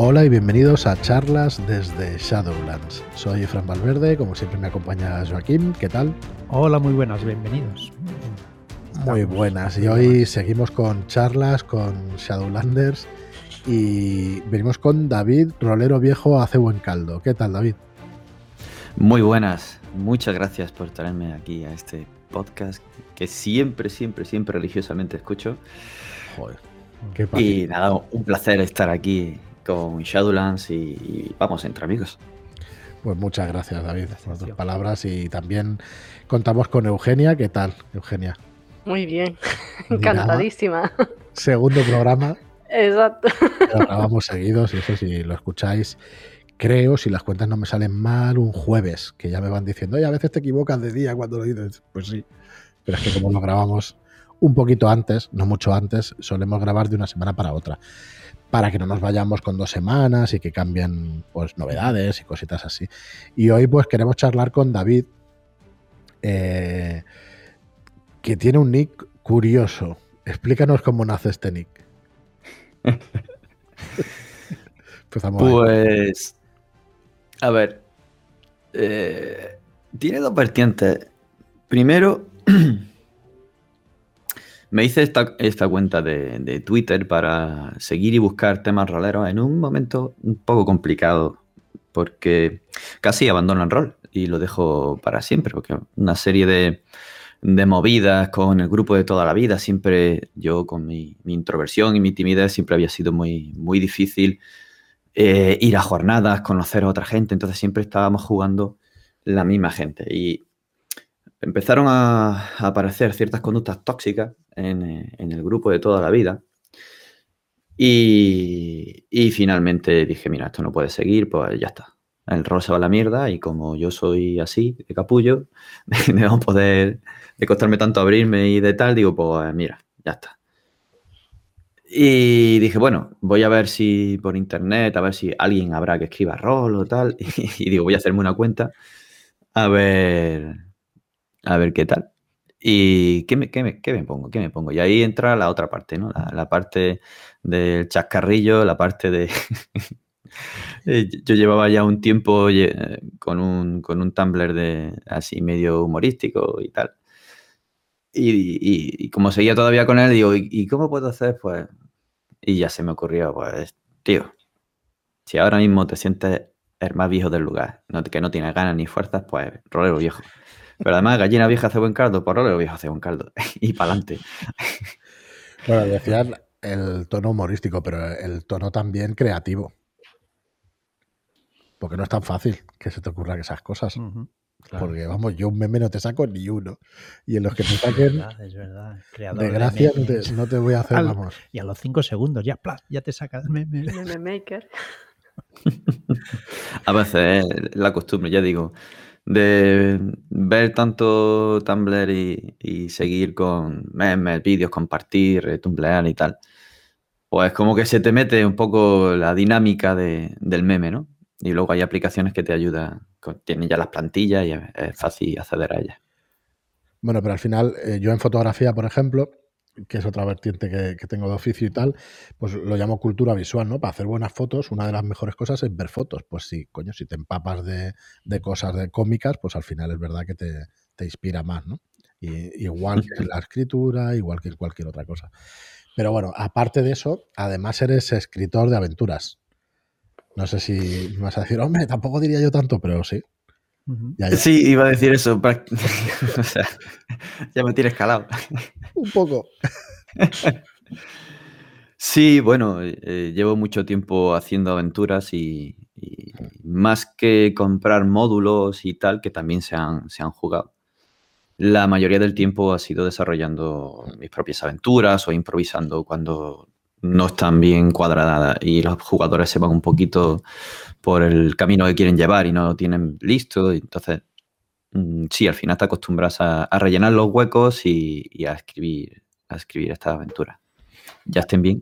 Hola y bienvenidos a charlas desde Shadowlands. Soy Fran Valverde, como siempre me acompaña Joaquín, ¿qué tal? Hola, muy buenas, bienvenidos. Muy buenas, y hoy seguimos con charlas con Shadowlanders y venimos con David, rolero viejo hace buen caldo. ¿Qué tal, David? Muy buenas, muchas gracias por traerme aquí a este podcast que siempre, siempre, siempre religiosamente escucho. Joder, qué Y nada, un placer estar aquí con Shadowlands y, vamos entre amigos. Pues muchas gracias, David, por tus palabras. Y también contamos con Eugenia. ¿Qué tal, Eugenia? Muy bien, encantadísima. Segundo programa. Exacto. Lo grabamos seguidos y eso si lo escucháis, creo, si las cuentas no me salen mal, un jueves, que ya me van diciendo, oye, a veces te equivocas de día cuando lo dices. Pues sí, pero es que como lo grabamos un poquito antes, no mucho antes, solemos grabar de una semana para otra para que no nos vayamos con dos semanas y que cambien pues novedades y cositas así. Y hoy pues queremos charlar con David, eh, que tiene un nick curioso. Explícanos cómo nace este nick. pues, a ver, eh, tiene dos vertientes. Primero, Me hice esta, cuenta de, Twitter para seguir y buscar temas roleros en un momento un poco complicado, porque casi abandono el rol y lo dejo para siempre, porque una serie de, movidas con el grupo de toda la vida, siempre yo con mi, introversión y mi timidez siempre había sido muy, muy difícil eh, ir a jornadas, conocer a otra gente, entonces siempre estábamos jugando la misma gente. Y empezaron a, aparecer ciertas conductas tóxicas eh, en, el grupo de toda la vida. Y, finalmente dije, mira, esto no puede seguir, pues ya está. El rol se va a la mierda y como yo soy así, de capullo, de no poder, de costarme tanto abrirme y de tal, digo, pues mira, ya está. Y dije, bueno, voy a ver si por internet, a ver si alguien habrá que escriba rol o tal. Y, digo, voy a hacerme una cuenta a ver, a ver qué tal. ¿Y qué me, qué, me, qué me, pongo? ¿Qué me pongo? Y ahí entra la otra parte, ¿no? La, parte del chascarrillo, la parte de... Eh, yo llevaba ya un tiempo con un, con un Tumblr de así medio humorístico y tal. Y, como seguía todavía con él, digo, ¿y, cómo puedo hacer? Pues... Y ya se me ocurrió, pues, tío, si ahora mismo te sientes el más viejo del lugar, no, que no tienes ganas ni fuerzas, pues rolero viejo. Pero además, gallina vieja hace buen caldo, por lo viejo hace buen caldo. y para adelante. Bueno, decían el tono humorístico, pero el tono también creativo. Porque no es tan fácil que se te ocurran esas cosas. Porque vamos, yo un meme no te saco ni uno. Y en los que te saquen. Es verdad, de gracia no, te, voy a hacer, vamos. Y a los cinco segundos ya, ya te saca el meme. Meme maker. a veces la costumbre, ya digo de ver tanto Tumblr y, seguir con memes, vídeos, compartir, tumblear y tal, pues como que se te mete un poco la dinámica del meme, ¿no? Y luego hay aplicaciones que te ayudan, tienen ya las plantillas y es fácil acceder a ellas. Bueno, pero al final, eh, yo en fotografía, por ejemplo, que es otra vertiente que, tengo de oficio y tal, pues lo llamo cultura visual, ¿no? Para hacer buenas fotos, una de las mejores cosas es ver fotos. Pues sí, coño, si te empapas de, cosas de cómicas, pues al final es verdad que te, inspira más, ¿no? Y, igual que la escritura, igual que cualquier otra cosa. Pero bueno, aparte de eso, además eres escritor de aventuras. No sé si vas a decir, hombre, tampoco diría yo tanto, pero sí. Sí, iba a decir eso. o sea, ya me tienes calado. Un poco. sí, bueno, eh, llevo mucho tiempo haciendo aventuras y, más que comprar módulos y tal, que también se han, se han jugado. La mayoría del tiempo ha sido desarrollando mis propias aventuras o improvisando cuando no están bien cuadradas y los jugadores se van un poquito por el camino que quieren llevar y no lo tienen listo. Entonces, mm, sí, al final te acostumbras a, rellenar los huecos y, a escribir a escribir esta aventura. Ya estén bien.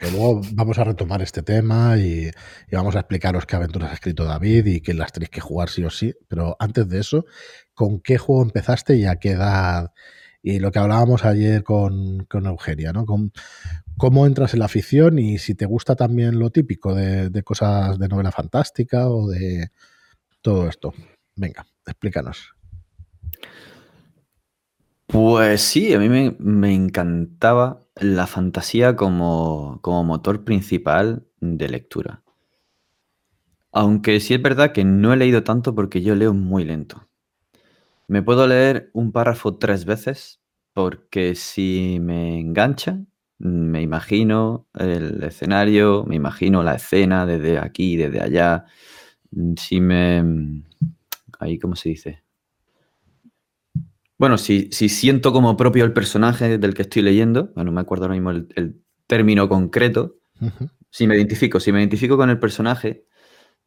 luego vamos a retomar este tema y, vamos a explicaros qué aventuras ha escrito David y que las tenéis que jugar sí o sí. Pero antes de eso, ¿con qué juego empezaste y a qué edad? Y lo que hablábamos ayer con, con Eugenia, ¿no? ¿Cómo, cómo entras en la ficción y si te gusta también lo típico de, de cosas de novela fantástica o de todo esto. Venga, explícanos. Pues sí, a mí me, me encantaba la fantasía como, como motor principal de lectura. Aunque sí es verdad que no he leído tanto porque yo leo muy lento. Me puedo leer un párrafo tres veces porque si me engancha, me imagino el escenario, me imagino la escena desde aquí, desde allá. Si me... Ahí, ¿cómo se dice? Bueno, si, si siento como propio el personaje del que estoy leyendo, bueno, no me acuerdo ahora mismo el, el término concreto, si me identifico, si me identifico con el personaje,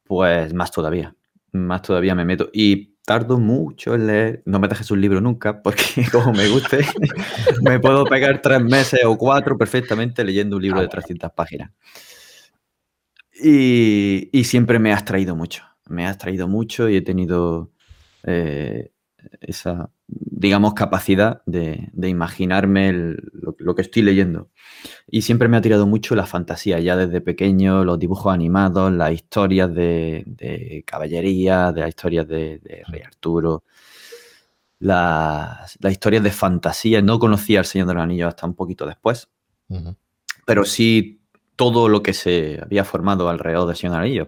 pues más todavía, más todavía me meto. Y tardo mucho en leer, no me dejes un libro nunca, porque como me guste, me puedo pegar tres meses o cuatro perfectamente leyendo un libro de 300 páginas. Y, y siempre me has traído mucho, me has traído mucho y he tenido eh, esa, digamos, capacidad de, de imaginarme el- lo, lo que estoy leyendo. Y siempre me ha tirado mucho la fantasía, ya desde pequeño, los dibujos animados, las historias de, de caballería, de las historias de, de Rey Arturo, las, las historias de fantasía. No conocía al Señor de los Anillos hasta un poquito después, pero sí todo lo que se había formado alrededor del Señor de los Anillos.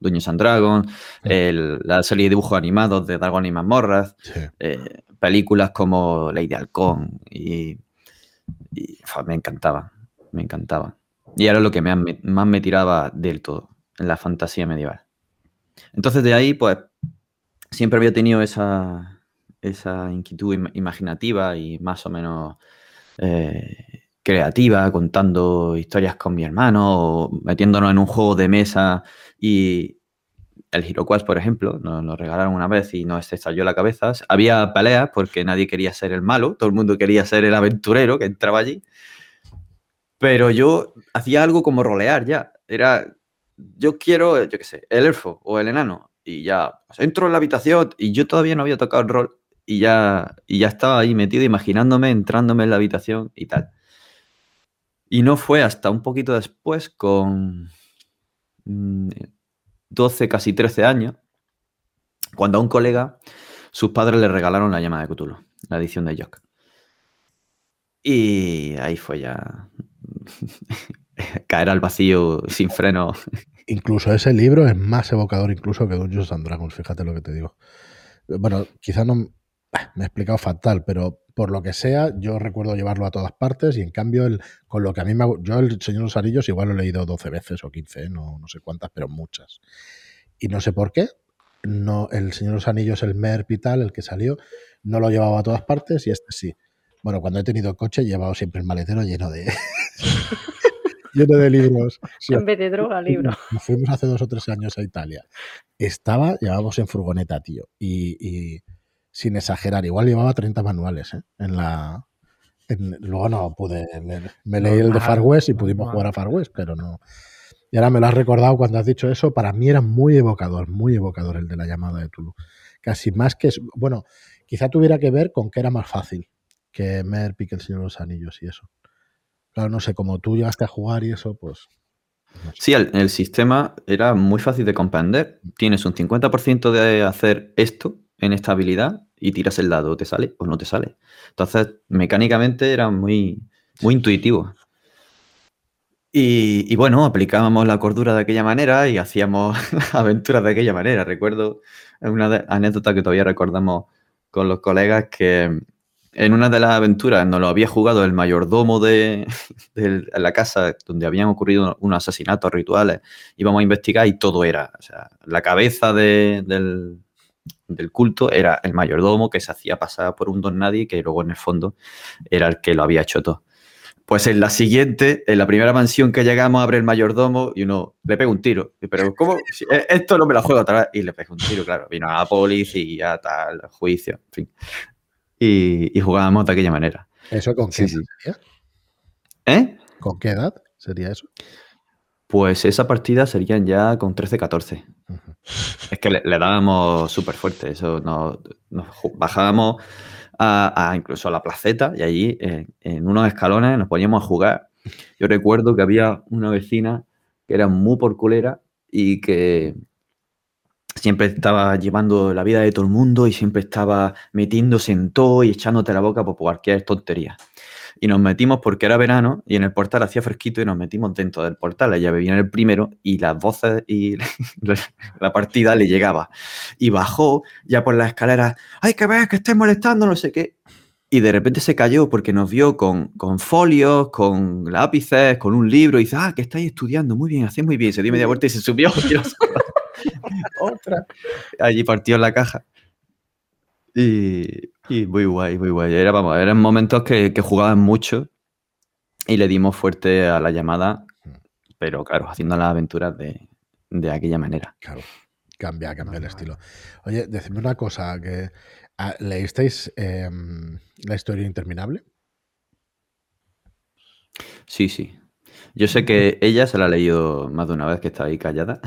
Dungeons and Dragons, el- la serie de dibujos animados de Dragon y Mazmorras, Sí. eh, películas como Lady Halcón y, me encantaba, me encantaba. Y era lo que me, me- más me tiraba del todo, en la fantasía medieval. Entonces de ahí, pues, siempre había tenido esa, esa inquietud im- imaginativa y más o menos eh, creativa, contando historias con mi hermano, o metiéndonos en un juego de mesa y el HeroQuest, por ejemplo, nos lo regalaron una vez y nos estalló la cabeza. Había peleas porque nadie quería ser el malo, todo el mundo quería ser el aventurero que entraba allí. Pero yo hacía algo como rolear ya. Era, yo quiero, yo qué sé, el elfo o el enano. Y ya, pues, entro en la habitación y yo todavía no había tocado el rol y ya, y ya estaba ahí metido imaginándome, entrándome en la habitación y tal. Y no fue hasta un poquito después, con 12, casi 13 años, cuando a un colega sus padres le regalaron la llama de Cthulhu, la edición de Jock. Y ahí fue ya caer al vacío sin freno. Incluso ese libro es más evocador incluso que Dungeons and Dragons, fíjate lo que te digo. Bueno, quizá no me he explicado fatal, pero por lo que sea, yo recuerdo llevarlo a todas partes y en cambio, el, con lo que a mí me Yo, El Señor de los Anillos, igual lo he leído 12 veces o 15, ¿eh? no, no sé cuántas, pero muchas. Y no sé por qué. No, el Señor de los Anillos, el MERP y tal, el que salió, no lo llevaba a todas partes y este sí. Bueno, cuando he tenido coche he llevado siempre el maletero lleno de lleno de libros. Sí, En vez de droga, libro. nos fuimos hace dos o tres años a Italia. Estaba, llevábamos en furgoneta, tío. Y, y sin exagerar, igual llevaba 30 manuales, ¿eh? En la. en- luego no pude leer. Me leí el de Far West y pudimos jugar a Far West, pero no. Y ahora me lo has recordado cuando has dicho eso. Para mí era muy evocador, muy evocador el de la llamada de Tulu. Casi más que. Bueno, quizá tuviera que ver con que era más fácil que Merp y que el Señor de los Anillos y eso. Claro, no sé, como tú llegaste a jugar y eso, pues. no sé. Sí, el, el sistema era muy fácil de comprender. Tienes un 50% de hacer esto en esta habilidad y tiras el dado, te sale o no te sale. Entonces, mecánicamente era muy, muy intuitivo. Y, y bueno, aplicábamos la cordura de aquella manera y hacíamos aventuras de aquella manera. Recuerdo una de- anécdota que todavía recordamos con los colegas que en una de las aventuras nos lo había jugado el mayordomo de, de la casa donde habían ocurrido unos asesinatos rituales. Íbamos a investigar y todo era, o sea, la cabeza de- del, del culto era el mayordomo que se hacía pasar por un don nadie que luego en el fondo era el que lo había hecho todo. Pues en la siguiente, en la primera mansión que llegamos, abre el mayordomo y uno le pega un tiro. Pero, ¿cómo? Si, eh, Esto no me lo juego otra vez. Y le pega un tiro, claro. Vino a la policía, tal, juicio, en fin. Y, y jugábamos de aquella manera. ¿Eso con qué Sí, edad? ¿Eh? ¿Con qué edad sería eso? Pues esa partida serían ya con 13-14. Ujú. Es que le, le dábamos súper fuerte. Eso nos, bajábamos a, a incluso a la placeta y allí en, en unos escalones nos poníamos a jugar Yo recuerdo que había una vecina que era muy porculera y que siempre estaba llevando la vida de todo el mundo y siempre estaba metiéndose en todo y echándote la boca por cualquier tontería. Y nos metimos porque era verano y en el portal hacía fresquito y nos metimos dentro del portal. Ella bebía en el primero y las voces y la partida le llegaba. Y bajó ya por la escalera, ¡ay, que ves que estés molestando! No sé qué. Y de repente se cayó porque nos vio con, con folios, con lápices, con un libro. Y dice, ah, que estáis estudiando. Muy bien, hacéis muy bien. Se dio media vuelta y se subió. Otra. Allí partió en la caja. Y, y muy guay, muy guay. Era, vamos, eran momentos que, que jugaban mucho y le dimos fuerte a la llamada, pero claro, haciendo las aventuras de, de aquella manera. Claro. Cambia, cambia el estilo. Oye, decidme una cosa, que ah, ¿leísteis em, la historia interminable? Sí, sí. Yo sé que ella se la ha leído más de una vez que está ahí callada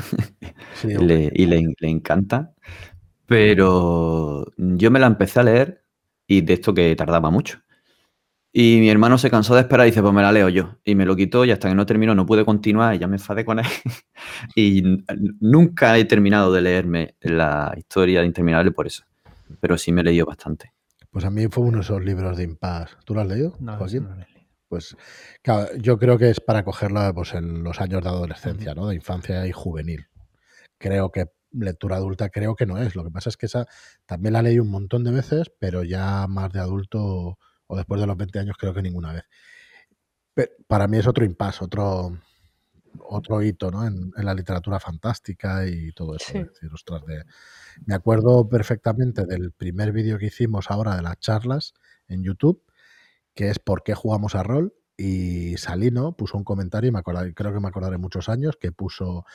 Sí, le- y le, le encanta, pero yo me la empecé a leer y de esto que tardaba mucho. Y mi hermano se cansó de esperar y dice, pues me la leo yo. Y me lo quitó y hasta que no terminó no pude continuar y ya me enfadé con él. y nunca he terminado de leerme la historia de Interminable por eso. Pero sí me he leído bastante. Pues a mí fue uno de esos libros de Impas. ¿Tú lo has leído, No, Joaquín? no lo he leído. Pues claro, yo creo que es para cogerla pues, en los años de adolescencia, ¿no? De infancia y juvenil. Creo que lectura adulta creo que no es. Lo que pasa es que esa también la leí un montón de veces, pero ya más de adulto o después de los 20 años creo que ninguna vez. Pe- para mí es otro impasse, otro, otro hito ¿no? en, en la literatura fantástica y todo eso. Sí. es decir, ostras, de- me acuerdo perfectamente del primer vídeo que hicimos ahora de las charlas en YouTube, que es ¿Por qué jugamos a rol? Y Salino puso un comentario, y me acordaré- creo que me acordaré muchos años, que puso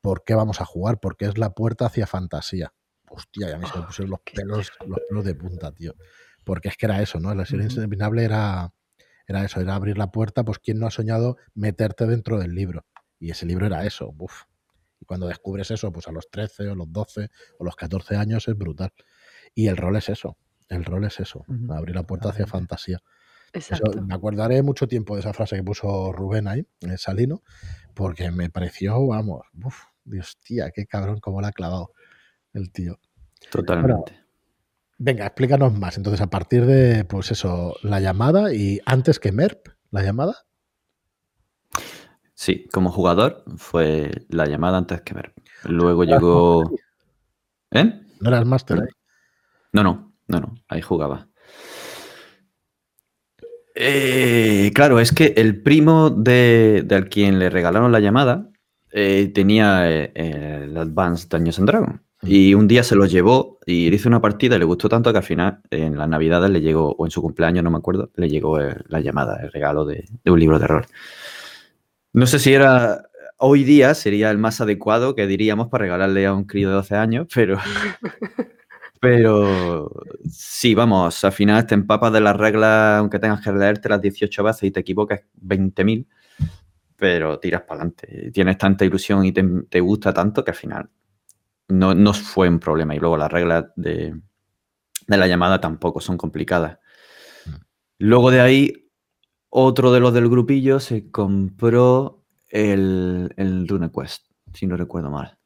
¿Por qué vamos a jugar? Porque es la puerta hacia fantasía. Hostia, y a mí se me Oh, pusieron los pelos, los pelos de punta, tío. Porque es que era eso, ¿no? La serie interminable era, era eso, era abrir la puerta, pues ¿quién no ha soñado meterte dentro del libro? Y ese libro era eso, uf. Y cuando descubres eso, pues a los 13 o los 12 o los 14 años es brutal. Y el rol es eso, el rol es eso, abrir la puerta hacia totalmente. Eso, me acordaré mucho tiempo de esa frase que puso Rubén ahí, el Salino, porque me pareció, vamos, uf, Dios, tía, qué cabrón cómo la ha clavado el tío. Totalmente. Venga, explícanos más. Entonces, a partir de, pues eso, la llamada y antes que MERP, la llamada. Sí, como jugador fue la llamada antes que ver. Luego ¿No eras llegó... ¿Eh? ¿No eras máster? ¿Vale? No, no, no, no, ahí jugaba. Eh, claro, es que el primo de, del quien le regalaron la llamada eh, tenía eh, el Advanced Dungeons and Dragons. Y un día se lo llevó y le hizo una partida y le gustó tanto que al final en las navidades le llegó, o en su cumpleaños, no me acuerdo, le llegó eh, la llamada, el regalo de, de un libro de rol. No sé si era hoy día sería el más adecuado que diríamos para regalarle a un crío de 12 años, pero pero sí, vamos, al final te empapas de las reglas, aunque tengas que leerte las 18 veces y te equivocas 20.000, pero tiras para adelante. Tienes tanta ilusión y te, te gusta tanto que al final no, no fue un problema. Y luego las reglas de, de la llamada tampoco son complicadas. Luego de ahí, otro de los del grupillo se compró el, el si no recuerdo mal.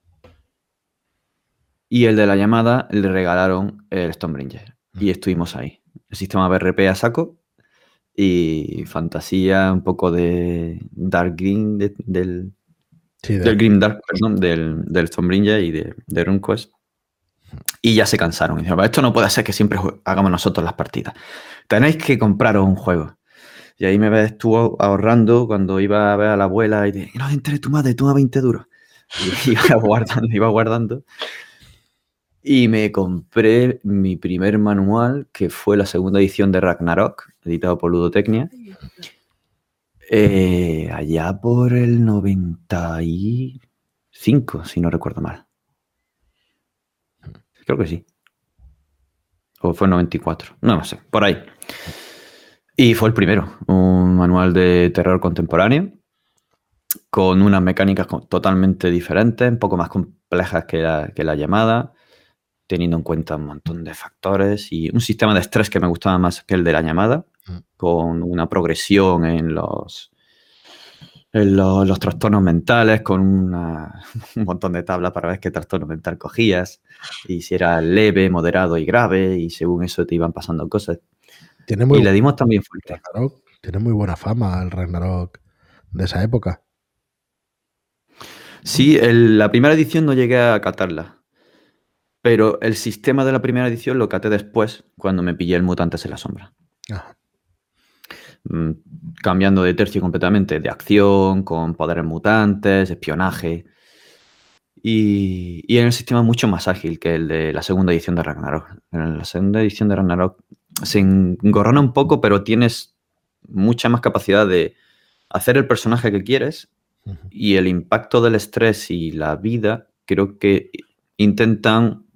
Y el de la llamada le regalaron el Stonebringer. Y estuvimos ahí. El sistema BRP a saco y fantasía, un poco de Dark Green, de- del, Sí, de- del Grim Dark, perdón, del, del Stonebringer y de, de RuneQuest. Y ya se cansaron. Y dijeron, esto no puede ser que siempre hagamos nosotros las partidas. Tenéis que compraros un juego. Y ahí me ves tú ahorrando cuando iba a ver a la abuela y de, no entre tu madre, toma 20 duros. Y iba guardando, iba guardando. Y me compré mi primer manual, que fue la segunda edición de Ragnarok, editado por Ludotecnia. eh, allá por el 95, si no recuerdo mal. Creo que sí. O fue el 94, no lo sé, por ahí. Y fue el primero, un manual de terror contemporáneo con unas mecánicas totalmente diferentes, un poco más complejas que la, que la llamada, teniendo en cuenta un montón de factores y un sistema de estrés que me gustaba más que el de la llamada, Mm. con una progresión en los, en los, trastornos mentales con una- un montón de tablas para ver qué trastorno mental cogías y si era leve, moderado y grave y según eso te iban pasando cosas. Tiene muy, y le dimos también fuerte. Ragnarok, tiene muy buena fama el Ragnarok de esa época. Sí, el- la primera edición no llegué a catarla. Pero el sistema de la primera edición lo caté después, cuando me pillé el Mutantes en la Sombra. Ajá. Mm, cambiando de tercio completamente, de acción, con poderes mutantes, espionaje. Y, y en el sistema mucho más ágil que el de la segunda edición de Ragnarok. En la segunda edición de Ragnarok se engorrona un poco, pero tienes mucha más capacidad de hacer el personaje que quieres y el impacto del estrés y la vida, creo que intentan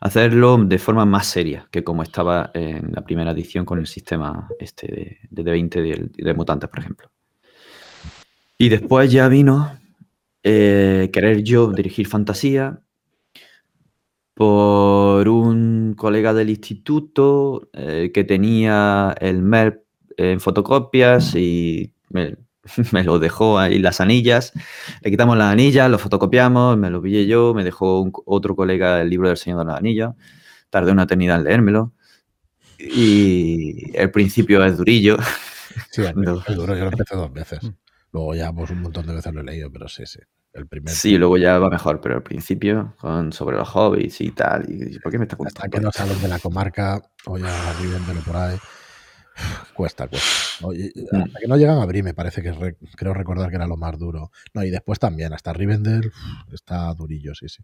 hacerlo de forma más seria que como estaba en la primera edición con el sistema este de, de 20 de, mutantes, por ejemplo. Y después ya vino eh, querer yo dirigir fantasía por un colega del instituto eh, que tenía el MERP en fotocopias y me lo dejó ahí las anillas. Le quitamos las anillas, lo fotocopiamos, me lo pillé yo, me dejó un- otro colega el libro del Señor de los Anillos. Tardé una eternidad en leérmelo. Y el principio es durillo. Sí, el No. es duro, yo lo empecé dos veces. Luego ya pues un montón de veces lo he leído, pero sí, sí. El primer Sí, luego ya va mejor, pero al principio, con, sobre los hobbits y tal. Y, ¿Por qué me está hasta contando? que no salen de la comarca o ya viven de por ahí. Cuesta, cuesta. Oye, Mm. hasta que no llegan a Bri, me parece que re- creo recordar que era lo más duro. No, y después también, hasta Rivendell está durillo, sí, sí.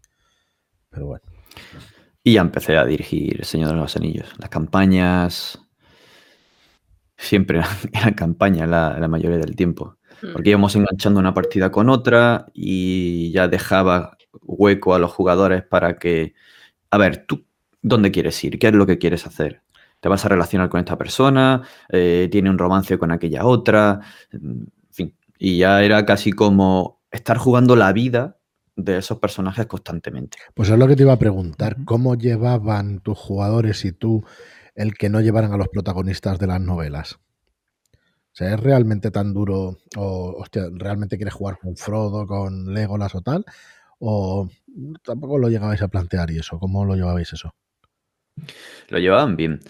Pero bueno. Y ya empecé a dirigir El Señor de los Anillos. Las campañas. Siempre eran, eran campañas la, la mayoría del tiempo. Mm. Porque íbamos enganchando una partida con otra y ya dejaba hueco a los jugadores para que. A ver, tú, ¿dónde quieres ir? ¿Qué es lo que quieres hacer? ¿Te vas a relacionar con esta persona? Eh, ¿Tiene un romance con aquella otra? En fin. Y ya era casi como estar jugando la vida de esos personajes constantemente. Pues es lo que te iba a preguntar. ¿Cómo llevaban tus jugadores y tú el que no llevaran a los protagonistas de las novelas? O sea, ¿es realmente tan duro? O, hostia, ¿realmente quieres jugar con Frodo, con Legolas o tal? ¿O tampoco lo llegabais a plantear y eso? ¿Cómo lo llevabais eso? Lo llevaban bien.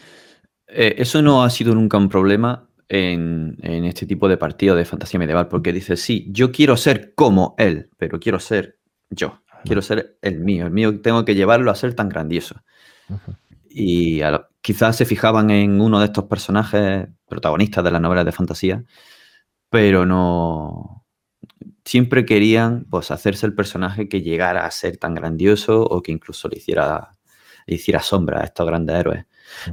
Eh, eso no ha sido nunca un problema en, en este tipo de partido de fantasía medieval, porque dices, sí, yo quiero ser como él, pero quiero ser yo, quiero ser el mío, el mío tengo que llevarlo a ser tan grandioso. Y quizás se fijaban en uno de estos personajes protagonistas de las novelas de fantasía, pero no... Siempre querían pues, hacerse el personaje que llegara a ser tan grandioso o que incluso le hiciera, le hiciera sombra a estos grandes héroes.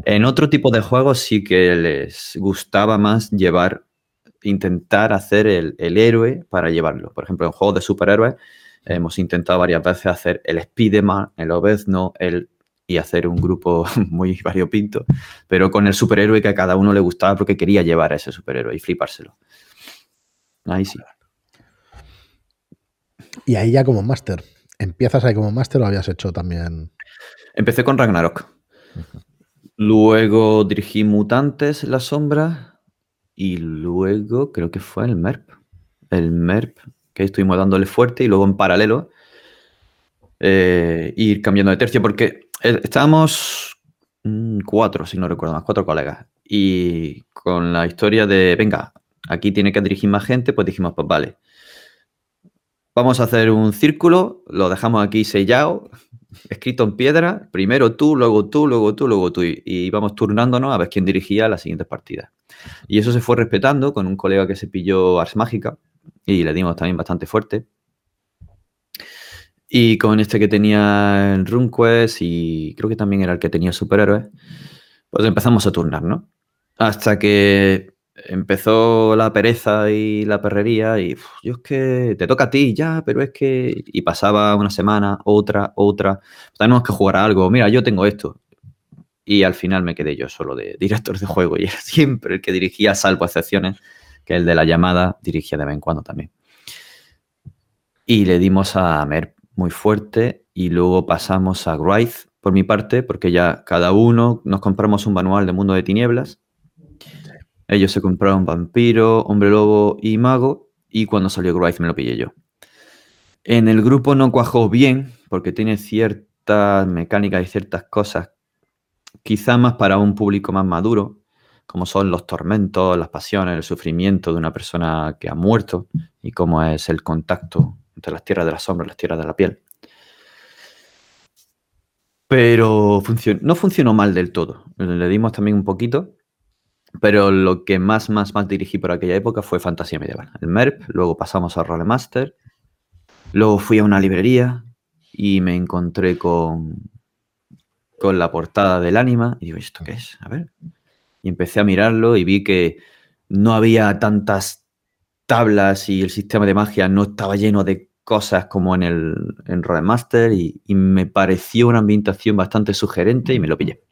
En otro tipo de juegos sí que les gustaba más llevar, intentar hacer el, el héroe para llevarlo. Por ejemplo, en juegos de superhéroes hemos intentado varias veces hacer el Spiderman, el Obezno, el y hacer un grupo muy variopinto, pero con el superhéroe que a cada uno le gustaba porque quería llevar a ese superhéroe y flipárselo. Ahí sí. Y ahí ya como máster. ¿Empiezas ahí como máster o habías hecho también? Empecé con Ragnarok. Luego dirigí Mutantes, La Sombra. Y luego creo que fue el MERP. El MERP, que estuvimos dándole fuerte. Y luego en paralelo eh, ir cambiando de tercio. Porque eh, estábamos mm, cuatro, si no recuerdo más, cuatro colegas. Y con la historia de, venga, aquí tiene que dirigir más gente, pues dijimos, pues vale. Vamos a hacer un círculo, lo dejamos aquí sellado, escrito en piedra, primero tú, luego tú, luego tú, luego tú, y, y íbamos turnándonos a ver quién dirigía las siguientes partidas. Y eso se fue respetando con un colega que se pilló Ars Mágica y le dimos también bastante fuerte. Y con este que tenía el RuneQuest y creo que también era el que tenía superhéroes, pues empezamos a turnar, ¿no? Hasta que empezó la pereza y la perrería y yo es que te toca a ti ya, pero es que... Y pasaba una semana, otra, otra. Tenemos que jugar a algo. Mira, yo tengo esto. Y al final me quedé yo solo de director de juego y era siempre el que dirigía, salvo excepciones, que el de la llamada dirigía de vez en cuando también. Y le dimos a Mer muy fuerte y luego pasamos a Wraith por mi parte, porque ya cada uno nos compramos un manual de Mundo de Tinieblas. Ellos se compraron Vampiro, Hombre Lobo y Mago y cuando salió Grive me lo pillé yo. En el grupo no cuajó bien porque tiene ciertas mecánicas y ciertas cosas quizá más para un público más maduro, como son los tormentos, las pasiones, el sufrimiento de una persona que ha muerto y cómo es el contacto entre las tierras de la sombra y las tierras de la piel. Pero no funcionó mal del todo. Le dimos también un poquito, pero lo que más, más, más dirigí por aquella época fue fantasía medieval. El MERP, luego pasamos a Rolemaster, luego fui a una librería y me encontré con, con la portada del Anima y digo, ¿esto qué es? A ver. Y empecé a mirarlo y vi que no había tantas tablas y el sistema de magia no estaba lleno de cosas como en el en Rolemaster y, y me pareció una ambientación bastante sugerente y me lo pillé.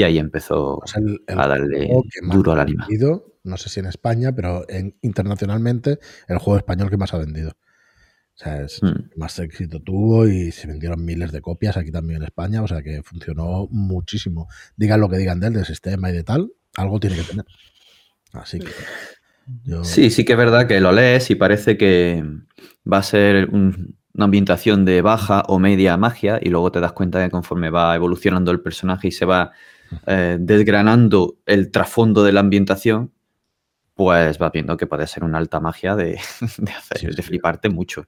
Y ahí empezó Pues el- el a darle duro al vendido, no sé si en España, pero en- internacionalmente, el juego español que más ha vendido. O sea, es que más éxito tuvo y se vendieron miles de copias aquí también en España, o sea que funcionó muchísimo. Digan lo que digan de él, del sistema y de tal, algo tiene que tener. Así que yo Sí, sí que es verdad que lo lees y parece que va a ser un- una ambientación de baja o media magia y luego te das cuenta que conforme va evolucionando el personaje y se va eh, desgranando el trasfondo de la ambientación, pues vas viendo que puede ser una alta magia de, de hacer, Sí, de sí. fliparte mucho.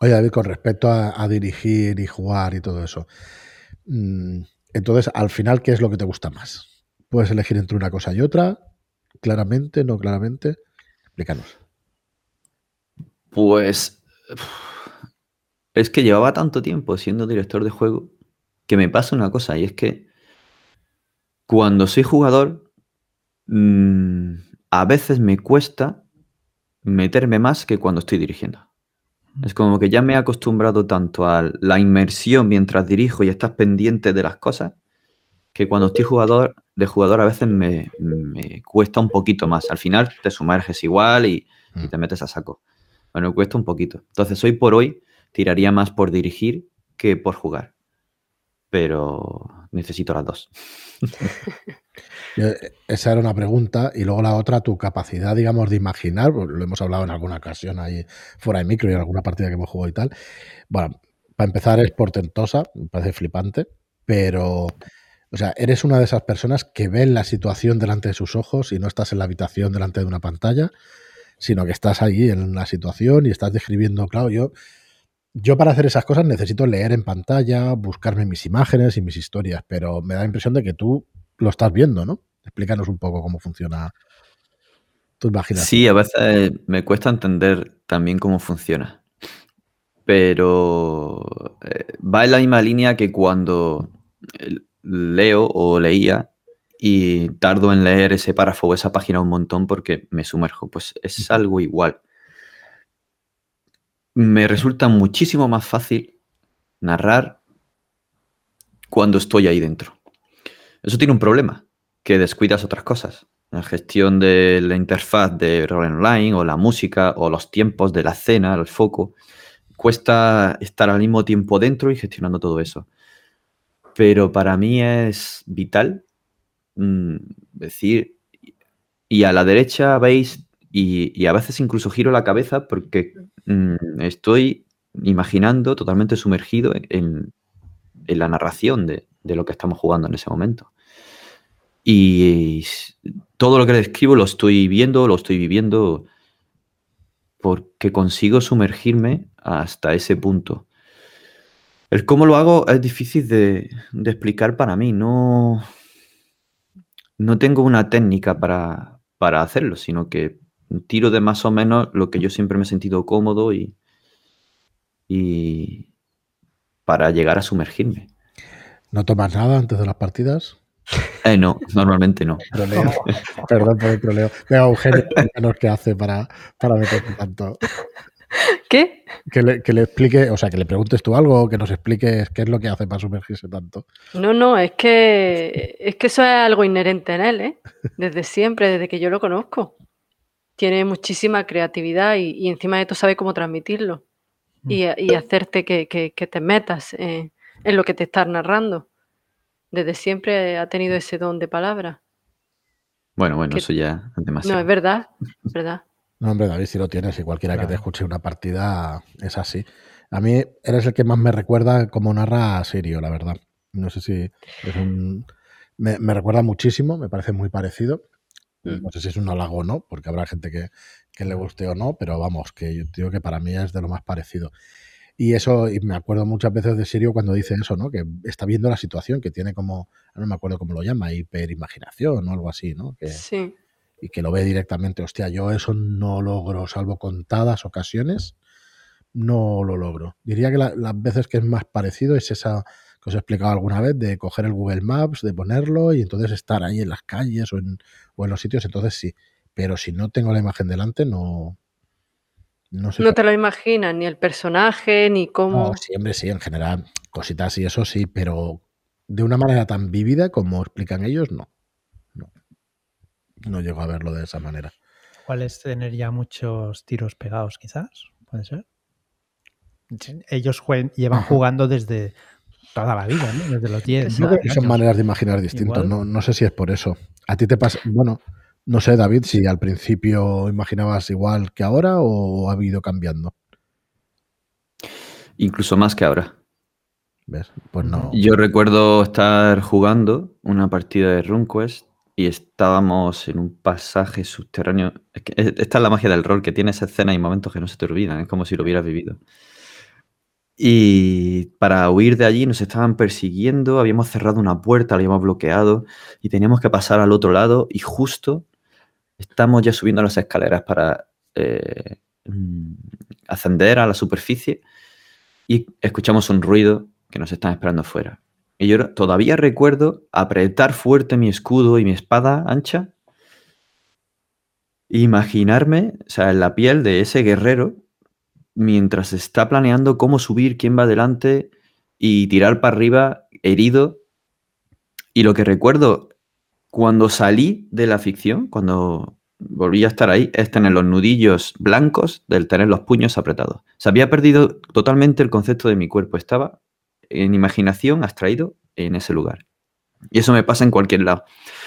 Oye, David, con respecto a, a dirigir y jugar y todo eso, mm, entonces, al final, ¿qué es lo que te gusta más? ¿Puedes elegir entre una cosa y otra? ¿Claramente? ¿No claramente? Explícanos. Pues es que llevaba tanto tiempo siendo director de juego que me pasa una cosa y es que cuando soy jugador mm, a veces me cuesta meterme más que cuando estoy dirigiendo. Es como que ya me he acostumbrado tanto a la inmersión mientras dirijo y estás pendiente de las cosas que cuando estoy jugador de jugador a veces me, me cuesta un poquito más. Al final te sumerges igual y, y te metes a saco. Bueno, cuesta un poquito. Entonces, hoy por hoy tiraría más por dirigir que por jugar. Pero necesito las dos. Eh, Esa era una pregunta. Y luego la otra, tu capacidad, digamos, de imaginar. pues, Lo hemos hablado en alguna ocasión ahí fuera de micro y en alguna partida que hemos jugado y tal. Bueno, para empezar es portentosa, me parece flipante. Pero, o sea, eres una de esas personas que ven la situación delante de sus ojos y no estás en la habitación delante de una pantalla, sino que estás allí en la situación y estás describiendo, claro, yo. Yo para hacer esas cosas necesito leer en pantalla, buscarme mis imágenes y mis historias, pero me da la impresión de que tú lo estás viendo, ¿no? Explícanos un poco cómo funciona tu imaginación. Sí, a veces me cuesta entender también cómo funciona. Pero eh, va en la misma línea que cuando eh, leo o leía y tardo en leer ese párrafo o esa página un montón porque me sumerjo. Pues es algo igual. Me resulta muchísimo más fácil narrar cuando estoy ahí dentro. Eso tiene un problema, que descuidas otras cosas. La gestión de la interfaz de Roll Online o la música o los tiempos de la escena, el foco. Cuesta estar al mismo tiempo dentro y gestionando todo eso. Pero para mí es vital mm, decir, y a la derecha veis, y a veces incluso giro la cabeza porque mm, estoy imaginando totalmente sumergido en, en la narración de, de lo que estamos jugando en ese momento. Y todo lo que describo lo estoy viendo, lo estoy viviendo porque consigo sumergirme hasta ese punto. El cómo lo hago es difícil de, de explicar para mí. No, no tengo una técnica para, para hacerlo, sino que tiro de más o menos lo que yo siempre me he sentido cómodo y, y para llegar a sumergirme. ¿No tomas nada antes de las partidas? Eh, no, normalmente no. Troleo. Perdón por el troleo. Venga, Eugenio, cuéntanos qué hace para, para meterse tanto. ¿Qué? Que le, que le explique, o sea, que le preguntes tú algo que nos expliques qué es lo que hace para sumergirse tanto. No, no, es que es que eso es algo inherente en él, ¿eh? Desde siempre, desde que yo lo conozco. Tiene muchísima creatividad y, y encima de todo sabe cómo transmitirlo y, y hacerte que, que- que te metas en lo que te estás narrando. Desde siempre ha tenido ese don de palabra. Bueno, bueno, Que- eso ya es No, demasiado. es verdad, es verdad. No, hombre, David, si lo tienes y cualquiera que te escuche una partida es así. A mí eres el que más me recuerda cómo narra a Sirio, la verdad. No sé si es un... Me, me recuerda muchísimo, me parece muy parecido. No sé si es un halago o no, porque habrá gente que, que le guste o no, pero vamos, que yo digo que para mí es de lo más parecido. Y eso, y me acuerdo muchas veces de Sirio cuando dice eso, ¿no? Que está viendo la situación, que tiene como, no me acuerdo cómo lo llama, hiperimaginación o algo así, ¿no? Que, Sí. y que lo ve directamente. Hostia, yo eso no logro, salvo contadas ocasiones, no lo logro. Diría que la- las veces que es más parecido es esa que os he explicado alguna vez, de coger el Google Maps, de ponerlo y entonces estar ahí en las calles o en, o en los sitios, entonces sí. Pero si no tengo la imagen delante, no... No sé. No te lo imaginas, ni el personaje, ni cómo. No, siempre sí, en general, cositas y eso sí, pero de una manera tan vívida como explican ellos, no. No, no llego a verlo de esa manera. ¿Cuál es tener ya muchos tiros pegados, quizás? ¿Puede ser? Ellos jue- llevan Ajá. jugando desde toda la vida, ¿no? Desde los 10. Yo Yo creo que 12 son años. maneras de imaginar distintas. No, no sé si es por eso. A ti te pasa. Bueno, no sé, David, si al principio imaginabas igual que ahora o ha ido cambiando. Incluso más que ahora. ¿Ves? Pues no. Yo recuerdo estar jugando una partida de RuneQuest y estábamos en un pasaje subterráneo. Es que es- esta es la magia del rol, que tiene esa escena y momentos que no se te olvidan, es como si lo hubieras vivido. Y para huir de allí nos estaban persiguiendo, habíamos cerrado una puerta, la habíamos bloqueado y teníamos que pasar al otro lado y justo estamos ya subiendo las escaleras para eh, mm, ascender a la superficie y escuchamos un ruido que nos están esperando afuera. Y yo todavía recuerdo apretar fuerte mi escudo y mi espada ancha, imaginarme, o sea, en la piel de ese guerrero, mientras está planeando cómo subir, quién va adelante y tirar para arriba herido. Y lo que recuerdo cuando salí de la ficción, cuando volví a estar ahí, es tener los nudillos blancos del tener los puños apretados. Se había perdido totalmente el concepto de mi cuerpo. Estaba en imaginación abstraído en ese lugar. Y eso me pasa en cualquier lado.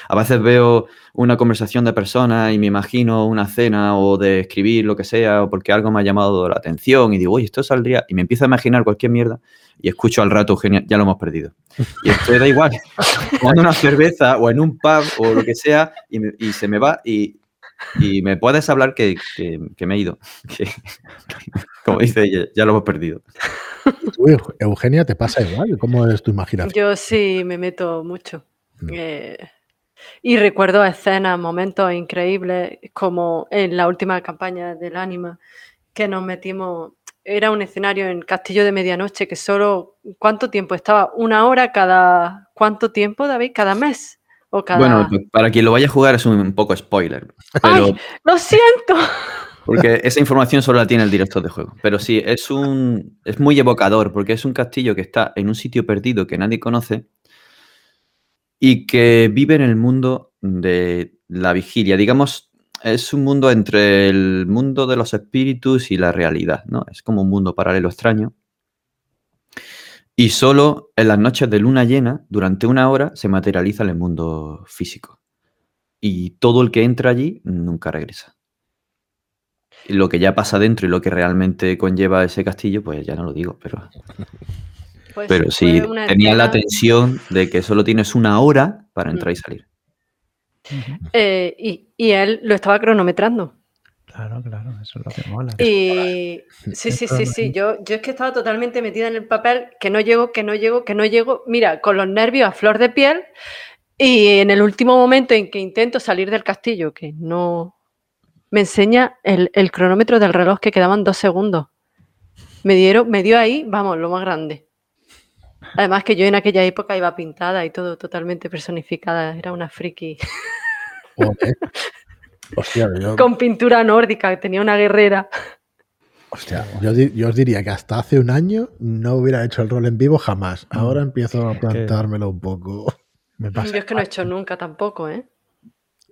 A veces veo una conversación de personas y me imagino una cena o de escribir lo que sea, o porque algo me ha llamado la atención y digo, oye, esto saldría. Y me empiezo a imaginar cualquier mierda y escucho al rato, genial, ya lo hemos perdido. Y esto da igual. Tomando una cerveza o en un pub o lo que sea y, y se me va y, y me puedes hablar que, que- que me he ido. Que- como dice ella, ya lo hemos perdido. Tú, Eugenia, ¿te pasa igual? ¿Cómo es tu imaginación? Yo sí me meto mucho. Eh, y recuerdo escenas, momentos increíbles, como en la última campaña del Anima, que nos metimos. Era un escenario en Castillo de Medianoche que solo. ¿Cuánto tiempo estaba? ¿Una hora cada. ¿Cuánto tiempo, David? ¿Cada mes? ¿O cada.? Bueno, para quien lo vaya a jugar es un, poco spoiler. Pero, ¡Ay! ¡Lo siento! Porque esa información solo la tiene el director de juego. Pero sí, es un. Es muy evocador, porque es un castillo que está en un sitio perdido que nadie conoce y que vive en el mundo de la vigilia. Digamos, es un mundo entre el mundo de los espíritus y la realidad, ¿no? Es como un mundo paralelo extraño. Y solo en las noches de luna llena, durante una hora, se materializa en el mundo físico. Y todo el que entra allí nunca regresa. Y lo que ya pasa dentro y lo que realmente conlleva ese castillo, pues ya no lo digo, pero, Pues pero sí, tenía la tensión de que solo tienes una hora para entrar y salir. Eh, y, y él lo estaba cronometrando. Claro, claro, eso es lo que mola. Y sí, sí, sí, sí. Yo, yo es que estaba totalmente metida en el papel, que no llego, que no llego, que no llego. Mira, con los nervios a flor de piel. Y en el último momento en que intento salir del castillo, que no. Me enseña el, el cronómetro del reloj que quedaban dos segundos. Me dieron, me dio ahí, vamos, lo más grande. Además que yo en aquella época iba pintada y todo totalmente personificada. Era una friki. Joder. Hostia, yo, Con pintura nórdica, tenía una guerrera. hostia, yo, yo os diría que hasta hace un año no hubiera hecho el rol en vivo jamás. Ahora empiezo a que- plantármelo un poco. Me pasa. Yo es que no he hecho nunca tampoco, ¿eh?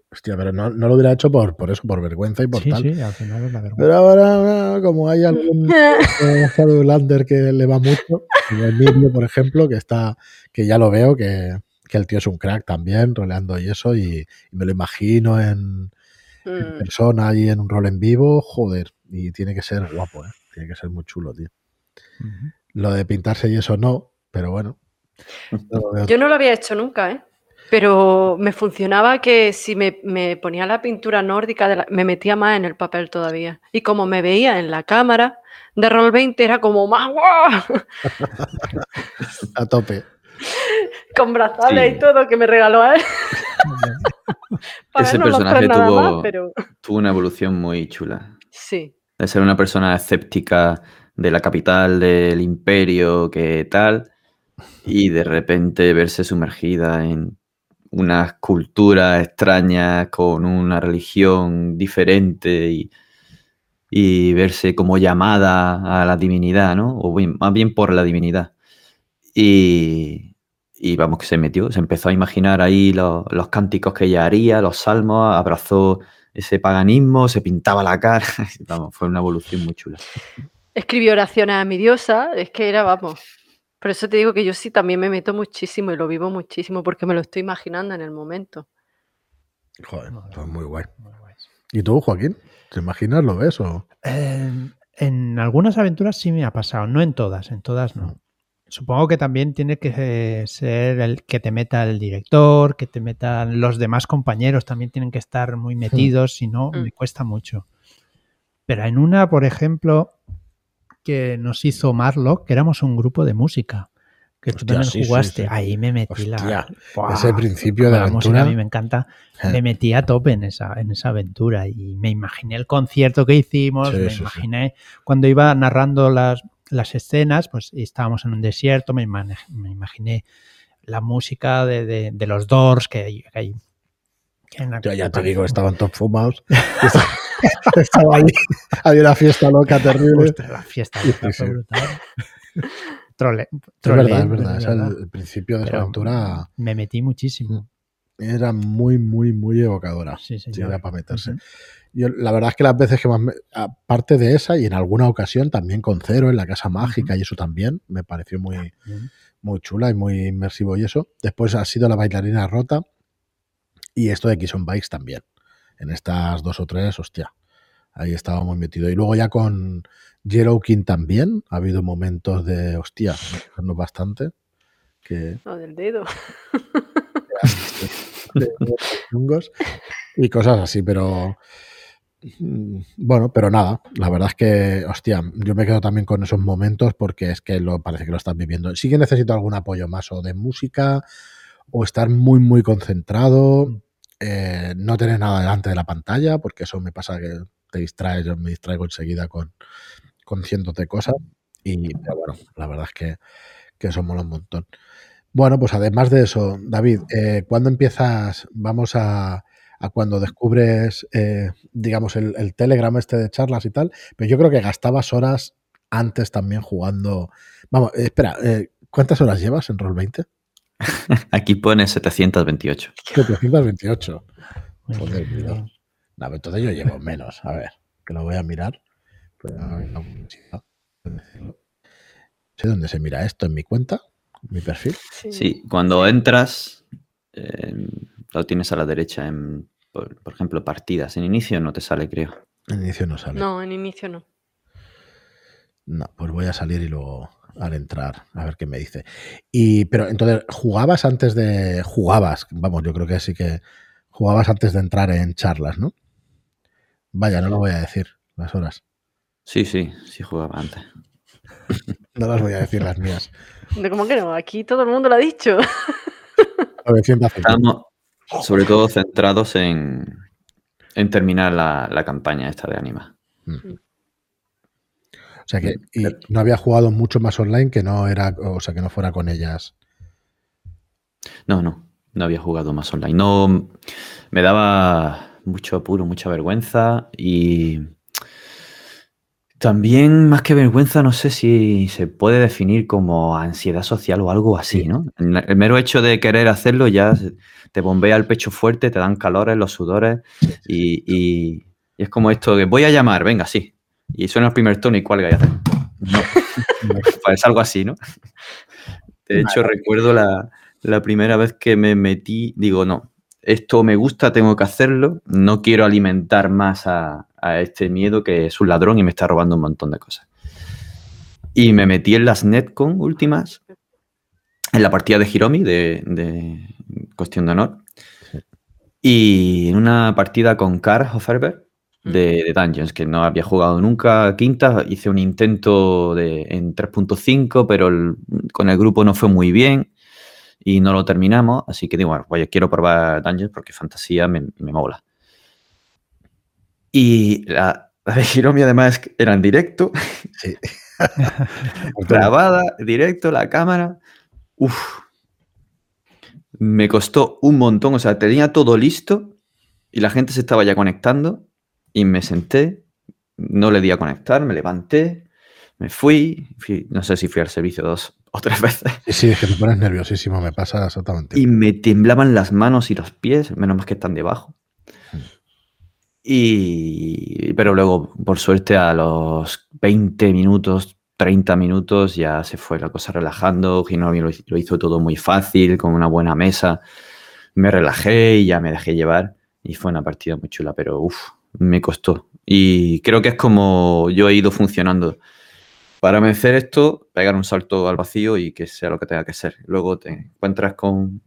Hostia, pero no, no lo hubiera hecho por, por eso, por vergüenza y por Sí, tal. sí, al final es la vergüenza. Pero ahora, ah, como hay algún Shadowlander que le va mucho, como Emilio, por ejemplo, que está, que ya lo veo, que, que el tío es un crack también, roleando y eso, y, y me lo imagino en Mm. persona y en un rol en vivo, joder, y tiene que ser guapo, ¿eh? Tiene que ser muy chulo, tío. Lo de pintarse y eso no, pero bueno. Yo no lo había hecho nunca, ¿eh? Pero me funcionaba que si me, me ponía la pintura nórdica, de la- me metía más en el papel todavía. Y como me veía en la cámara de Roll 20, era como más ¡guau! a tope. con brazales Sí. y todo que me regaló a él. Para Ese no personaje tuvo- más, pero Tuvo una evolución muy chula. sí. De ser una persona escéptica de la capital del imperio que tal, y de repente verse sumergida en unas culturas extrañas con una religión diferente y, y verse como llamada a la divinidad, ¿no? O bien- más bien por la divinidad. Y, y vamos, que se metió, se empezó a imaginar ahí los, los cánticos que ella haría, los salmos, abrazó ese paganismo, se pintaba la cara. Vamos, fue una evolución muy chula. Escribió oraciones a mi diosa, es que era, vamos. Por eso te digo que yo sí también me meto muchísimo y lo vivo muchísimo porque me lo estoy imaginando en el momento. Joder, Muy pues muy guay. ¿Y tú, Joaquín? ¿Te imaginas? ¿Lo ves? O... En, en algunas aventuras sí me ha pasado, no en todas, en todas no. Supongo que también tiene que ser el que te meta el director, que te metan los demás compañeros, también tienen que estar muy metidos, si no, Mm. me cuesta mucho. Pero en una, por ejemplo, que nos hizo Marlock, que éramos un grupo de música, que tú también sí, sí, jugaste, sí. ahí me metí Hostia, la... ¡Buah! ese principio de la música aventura. a mí me encanta Eh. me metí a tope en esa, en esa aventura y me imaginé el concierto que hicimos, Sí, me sí, sí. imaginé cuando iba narrando las, las escenas, pues estábamos en un desierto, me, me imaginé la música de, de- de los Doors que hay. que hay- que en la- Yo ya te digo, estaban top fumados. Estaba ahí. Había una fiesta loca terrible. Ostras, la fiesta Sí, fue sí. brutal. Trole, Es trolé, verdad, es verdad. es verdad. el principio de esa aventura Me metí muchísimo. era muy, muy, muy evocadora. Sí, Sí, señor. era para meterse. Ujú. Yo, la verdad es que las veces que más, me- aparte de esa y en alguna ocasión también con Cero en la Casa Mágica y eso también, me pareció muy, muy chula y muy inmersivo y eso. Después ha sido la bailarina rota y esto de X on Bikes también. En estas dos o tres, hostia, ahí estaba muy metido. Y luego ya con Jero King también ha habido momentos de, hostia, no bastante. Que, Lo del dedo. de- de chungos y cosas así, pero mm, bueno, pero nada, la verdad es que, hostia, yo me quedo también con esos momentos porque es que lo parece que lo estás viviendo. Sí que necesito algún apoyo más o de música o estar muy, muy concentrado, eh, no tener nada delante de la pantalla, porque eso me pasa que te distraes, yo me distraigo enseguida con, con cientos de cosas y, bueno, la verdad es que, que eso mola un montón. Bueno, pues además de eso, David, eh, ¿cuándo empiezas? Vamos a, a cuando descubres, eh, digamos, el, el Telegram este de charlas y tal, pero yo creo que gastabas horas antes también jugando. Vamos, eh, espera, eh, ¿cuántas horas llevas en Roll20? Aquí pone 728. 728. Muy Joder, bien. No, pero entonces yo llevo menos. A ver, que lo voy a mirar. Pero no, sé dónde se mira esto en mi cuenta, en mi perfil. Sí. Sí, cuando entras, eh, lo tienes a la derecha en, por, por ejemplo, partidas. En inicio no te sale, creo. En inicio no sale. No, en inicio no. No, pues voy a salir y luego al entrar a ver qué me dice. Y, pero entonces, ¿jugabas antes de. Jugabas, vamos, yo creo que sí que jugabas antes de entrar en charlas, ¿no? Vaya, no lo voy a decir, las horas. Sí, sí, sí jugaba antes. No las voy a decir las mías. De cómo que no, aquí todo el mundo lo ha dicho. 950. Estábamos sobre todo centrados en, en terminar la, la campaña esta de Anima. O sea que y no había jugado mucho más online que no era, o sea, que no fuera con ellas. No, no, no había jugado más online. No, me daba mucho apuro, mucha vergüenza y también más que vergüenza, no sé si se puede definir como ansiedad social o algo así, Sí. ¿no? El mero hecho de querer hacerlo ya te bombea el pecho fuerte, te dan calores, los sudores y, y- y es como esto de voy a llamar, venga, sí. Y suena el primer tono y cuelga y haces. No. Pues es algo así, ¿no? De hecho, recuerdo la, la primera vez que me metí, digo, no, esto me gusta, tengo que hacerlo, no quiero alimentar más a, a este miedo que es un ladrón y me está robando un montón de cosas. Y me metí en las Netcon últimas, en la partida de Hiromi, de, de Cuestión de Honor, y en una partida con Karl Hoferberg de, de, Dungeons, que no había jugado nunca quinta, hice un intento de, en 3.5, pero el, con el grupo no fue muy bien y no lo terminamos, así que digo, bueno, pues quiero probar Dungeons porque fantasía me, me mola. Y la, la de Hiromi además era en directo, Sí. grabada, directo, la cámara. Uf, me costó un montón, o sea, tenía todo listo y la gente se estaba ya conectando y me senté, no le di a conectar, me levanté, me fui, fui no sé si fui al servicio dos o tres veces. Sí, sí, es que me pones nerviosísimo, me pasa exactamente. Y me temblaban las manos y los pies, menos más que están debajo. Y, pero luego, por suerte, a los 20 minutos, 30 minutos, ya se fue la cosa relajando. Ginomi lo, lo hizo todo muy fácil, con una buena mesa. Me relajé y ya me dejé llevar. Y fue una partida muy chula, pero uff, me costó. Y creo que es como yo he ido funcionando. Para vencer esto, pegar un salto al vacío y que sea lo que tenga que ser. Luego te encuentras con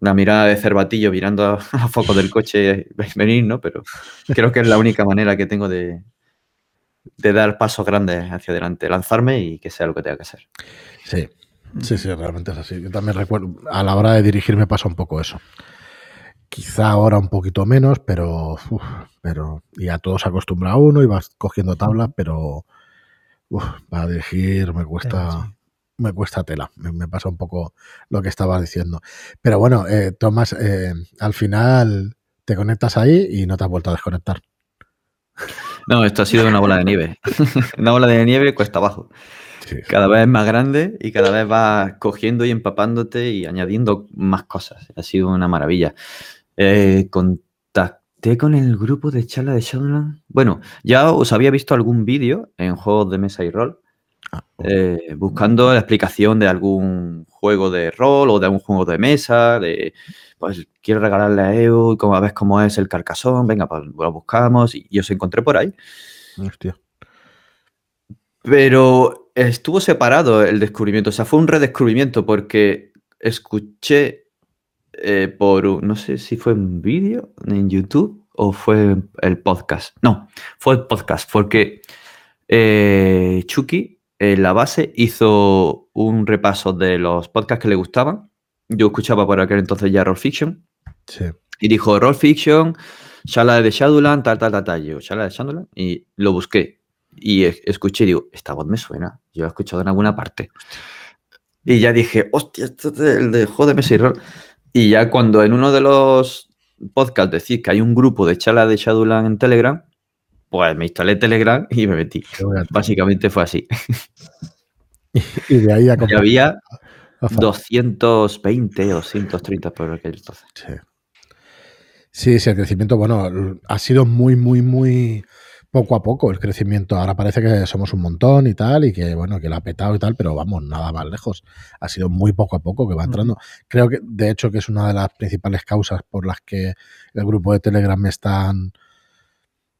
una mirada de cervatillo mirando a los focos del coche venir, ¿no? Pero creo que es la única manera que tengo de, de dar pasos grandes hacia adelante, lanzarme y que sea lo que tenga que ser. Sí, sí, sí, realmente es así. Yo también recuerdo, a la hora de dirigirme pasa un poco eso. Quizá ahora un poquito menos, pero, uf, pero ya todo se acostumbra a uno y vas cogiendo tabla, pero uf, para dirigir me cuesta, Sí. me cuesta tela. Me, me pasa un poco lo que estabas diciendo. Pero bueno, eh, Tomás, eh, al final te conectas ahí y no te has vuelto a desconectar. No, esto ha sido una bola de nieve. una bola de nieve cuesta abajo. Sí. Cada vez más grande y cada vez vas cogiendo y empapándote y añadiendo más cosas. Ha sido una maravilla. Eh, contacté con el grupo de charla de Shadowland. Bueno, ya os había visto algún vídeo en juegos de mesa y rol. Ah, eh, buscando la explicación de algún juego de rol o de algún juego de mesa, de pues quiero regalarle a EU y como ves cómo es el carcasón, venga, pues lo buscamos y, y os encontré por ahí. hostia. Pero estuvo separado el descubrimiento, o sea, fue un redescubrimiento porque escuché eh, por, un- no sé si fue un vídeo en YouTube o fue el podcast. No, fue el podcast porque eh, Chucky en la base hizo un repaso de los podcasts que le gustaban. Yo escuchaba por aquel entonces ya Roll Fiction Sí. y dijo Roll Fiction, Shala de Shadowland, tal, tal, tal, tal. Yo, Shala de Shadowland, y lo busqué. Y es- escuché y digo, esta voz me suena. Yo la he escuchado en alguna parte. Y ya dije, hostia, esto es el de juego de mesa y ya cuando en uno de los podcasts decís que hay un grupo de Chala de Shadowland en Telegram, pues me instalé Telegram y me metí. Básicamente fue así. Y de ahí a Y había 220 o 130 por aquel entonces. Sí. Sí, sí, el crecimiento, bueno, ha sido muy, muy, muy poco a poco el crecimiento. Ahora parece que somos un montón y tal, y que, bueno, que lo ha petado y tal, pero vamos, nada más lejos. Ha sido muy poco a poco que va entrando. Creo que, de hecho, que es una de las principales causas por las que el grupo de Telegram es tan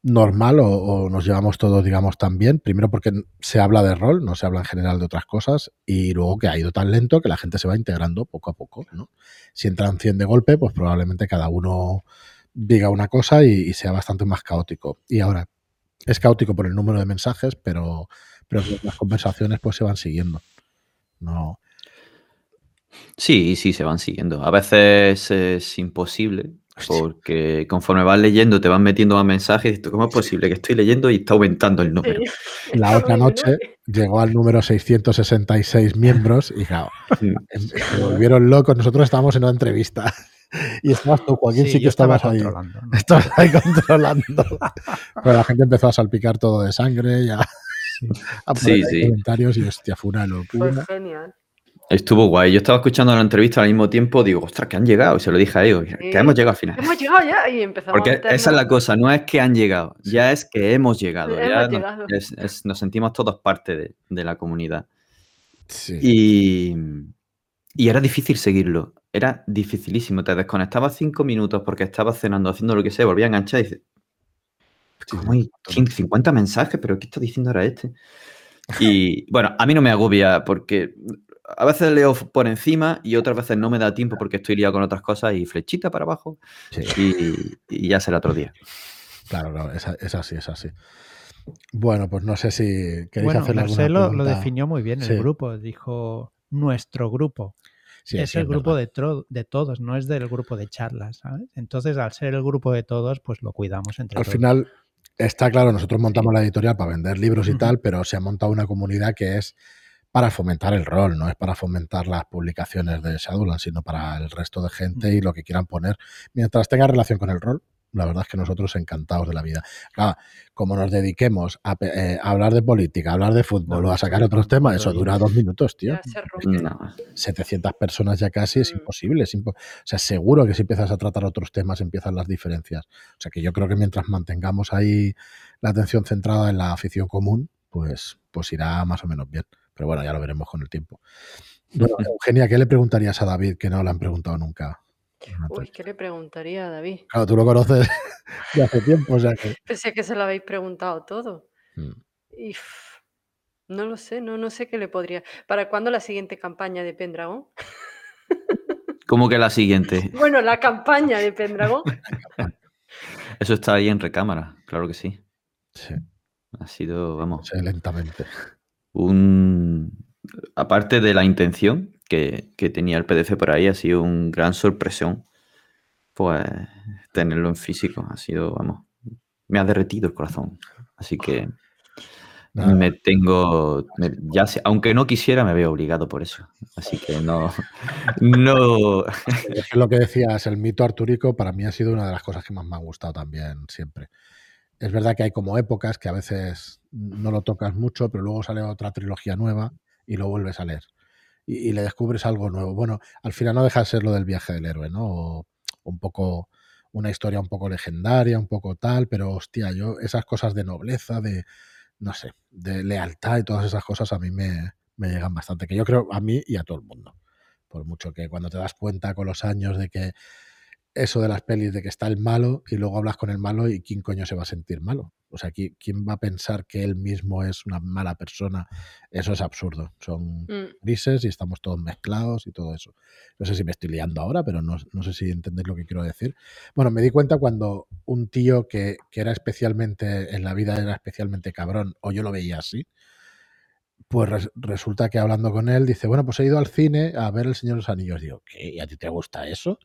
normal o, nos llevamos todos, digamos, tan bien. Primero porque se habla de rol, no se habla en general de otras cosas, y luego que ha ido tan lento que la gente se va integrando poco a poco, ¿no? si entran 100 de golpe, pues probablemente cada uno diga una cosa y, y sea bastante más caótico. Y ahora es caótico por el número de mensajes, pero, pero las conversaciones pues se van siguiendo. No, Sí, sí, se van siguiendo. A veces es imposible. Porque conforme vas leyendo te van metiendo más mensajes y dices, ¿cómo es posible que estoy leyendo y está aumentando el número? la otra noche llegó al número 666 miembros y claro, Sí. em- se volvieron locos. Nosotros estábamos en una entrevista y estabas tú, Joaquín, sí, Sí, que estabas ahí. Estabas ahí controlando. Pero la gente empezó a salpicar todo de sangre y a, a poner Sí, ahí sí. comentarios y hostia, fue una Fue locura. genial. Estuvo guay. Yo estaba escuchando la entrevista al mismo tiempo, digo, ostras, que han llegado. Y se lo dije a ellos, que Sí. hemos llegado al final. Hemos llegado ya y empezamos Porque a esa es la cosa, no es que han llegado, ya es que hemos llegado. Hemos ya nos, llegado. es- es- nos sentimos todos parte de, de la comunidad. Sí. Y, Y era difícil seguirlo. Era dificilísimo. Te desconectabas cinco minutos porque estabas cenando, haciendo lo que sea, volvía a enganchar y dices, ¿cómo hay 50 mensajes? ¿Pero qué está diciendo ahora este? Y bueno, a mí no me agobia porque a veces leo por encima y otras veces no me da tiempo porque estoy liado con otras cosas y flechita para abajo y, ya será otro día. Claro, claro, es, así, es así. Bueno, pues no sé si queréis bueno, hacer Marcelo lo definió muy bien el grupo, dijo nuestro grupo. es el grupo de, de, todos, no es del grupo de charlas, ¿sabes? Entonces, al ser el grupo de todos, pues lo cuidamos entre al todos. Al final, está claro, nosotros montamos la editorial para vender libros y tal, pero se ha montado una comunidad que es para fomentar el rol, no es para fomentar las publicaciones de Shadowlands, sino para el resto de gente y lo que quieran poner. Mientras tenga relación con el rol, la verdad es que nosotros encantados de la vida. Claro, como nos dediquemos a, eh, hablar de política, a hablar de fútbol o a sacar otros temas, eso dura dos minutos, tío. 700 personas ya casi es mm. imposible. o sea, seguro que si empiezas a tratar otros temas empiezan las diferencias. O sea, que yo creo que mientras mantengamos ahí la atención centrada en la afición común, pues, pues irá más o menos bien. Pero bueno, ya lo veremos con el tiempo. Eugenia, ¿qué le preguntarías a David que no le han preguntado nunca? Uy, ¿qué le preguntaría a David? Claro, tú lo conoces de hace tiempo, o sea que... Pensé que se lo habéis preguntado todo. Mm. Y no lo sé, no, no sé qué le podría... ¿Para cuándo la siguiente campaña de Pendragón? ¿Cómo que la siguiente? Bueno, la campaña de Pendragón. Eso está ahí en recámara, claro que sí. Sí. Ha sido, vamos... Sí, lentamente. Un... Aparte de la intención, que, tenía el PDF por ahí ha sido un gran sorpresión. Pues tenerlo en físico ha sido, vamos, me ha derretido el corazón. Así que me tengo, ya aunque no quisiera, me veo obligado por eso. Así que no, no. Es lo que decías, el mito artúrico para mí ha sido una de las cosas que más me ha gustado también siempre. Es verdad que hay como épocas que a veces no lo tocas mucho, pero luego sale otra trilogía nueva y lo vuelves a leer y, le descubres algo nuevo. Bueno, al final no deja de ser lo del viaje del héroe, ¿no? O, un poco una historia un poco legendaria, un poco tal, pero hostia, yo esas cosas de nobleza, de, no sé, de lealtad y todas esas cosas a mí me, me llegan bastante, que yo creo a mí y a todo el mundo. Por mucho que cuando te das cuenta con los años de que eso de las pelis de que está el malo y luego hablas con el malo y quién coño se va a sentir malo. O sea, ¿quién va a pensar que él mismo es una mala persona? Eso es absurdo. Son mm. grises y estamos todos mezclados y todo eso. No sé si me estoy liando ahora, pero no, sé si entendéis lo que quiero decir. Bueno, me di cuenta cuando un tío que, era especialmente, en la vida era especialmente cabrón, o yo lo veía así, pues resulta que hablando con él dice, bueno, pues he ido al cine a ver El Señor de los Anillos. Digo, ¿qué? ¿Y a ti te gusta eso?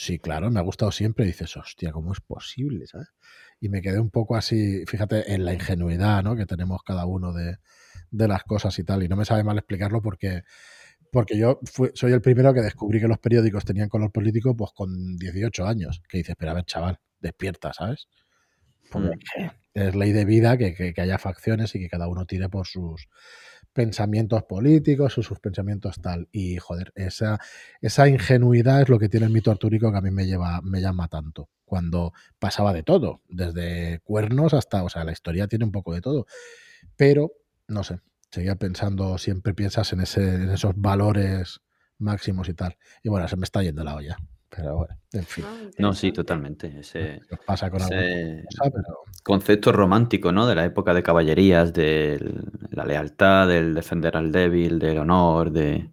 Sí, claro, me ha gustado siempre. Y dices, hostia, ¿cómo es posible? ¿sabes? Y me quedé un poco así, fíjate, en la ingenuidad ¿no? que tenemos cada uno de, las cosas y tal. Y no me sabe mal explicarlo porque, porque yo soy el primero que descubrí que los periódicos tenían color político pues con 18 años. Que dices, pero a ver, chaval, despierta, ¿sabes? Mm. es ley de vida que, que haya facciones y que cada uno tire por sus pensamientos políticos o sus pensamientos tal. Y joder, esa, esa ingenuidad es lo que tiene el mito artúrico que a mí me, lleva, me llama tanto. Cuando pasaba de todo, desde cuernos hasta, o sea, la historia tiene un poco de todo. Pero, no sé, seguía pensando, siempre piensas en, ese, en esos valores máximos y tal. Y bueno, se me está yendo la olla. Pero bueno, en fin. Ah, no, sí, totalmente. Ese, pasa con ese concepto romántico, ¿no? De la época de caballerías, de la lealtad, del defender al débil, del honor, de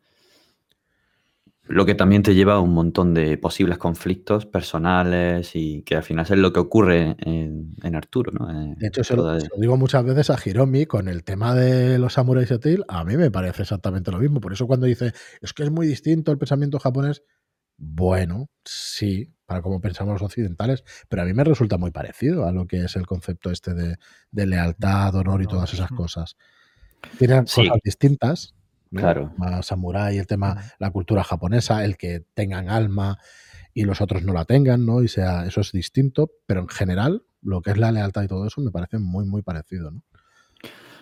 lo que también te lleva a un montón de posibles conflictos personales y que al final es lo que ocurre en, Arturo, ¿no? Eh, de hecho, se lo, digo muchas veces a Hiromi con el tema de los samuráis y a mí me parece exactamente lo mismo. Por eso cuando dice, es que es muy distinto el pensamiento japonés, bueno, sí, para cómo pensamos los occidentales, pero a mí me resulta muy parecido a lo que es el concepto este de, lealtad, honor y todas esas cosas. Tienen cosas distintas, Claro. Más samurái, el tema, la cultura japonesa, el que tengan alma y los otros no la tengan, ¿no? Y sea, eso es distinto, pero en general, lo que es la lealtad y todo eso me parece muy, muy parecido, ¿no?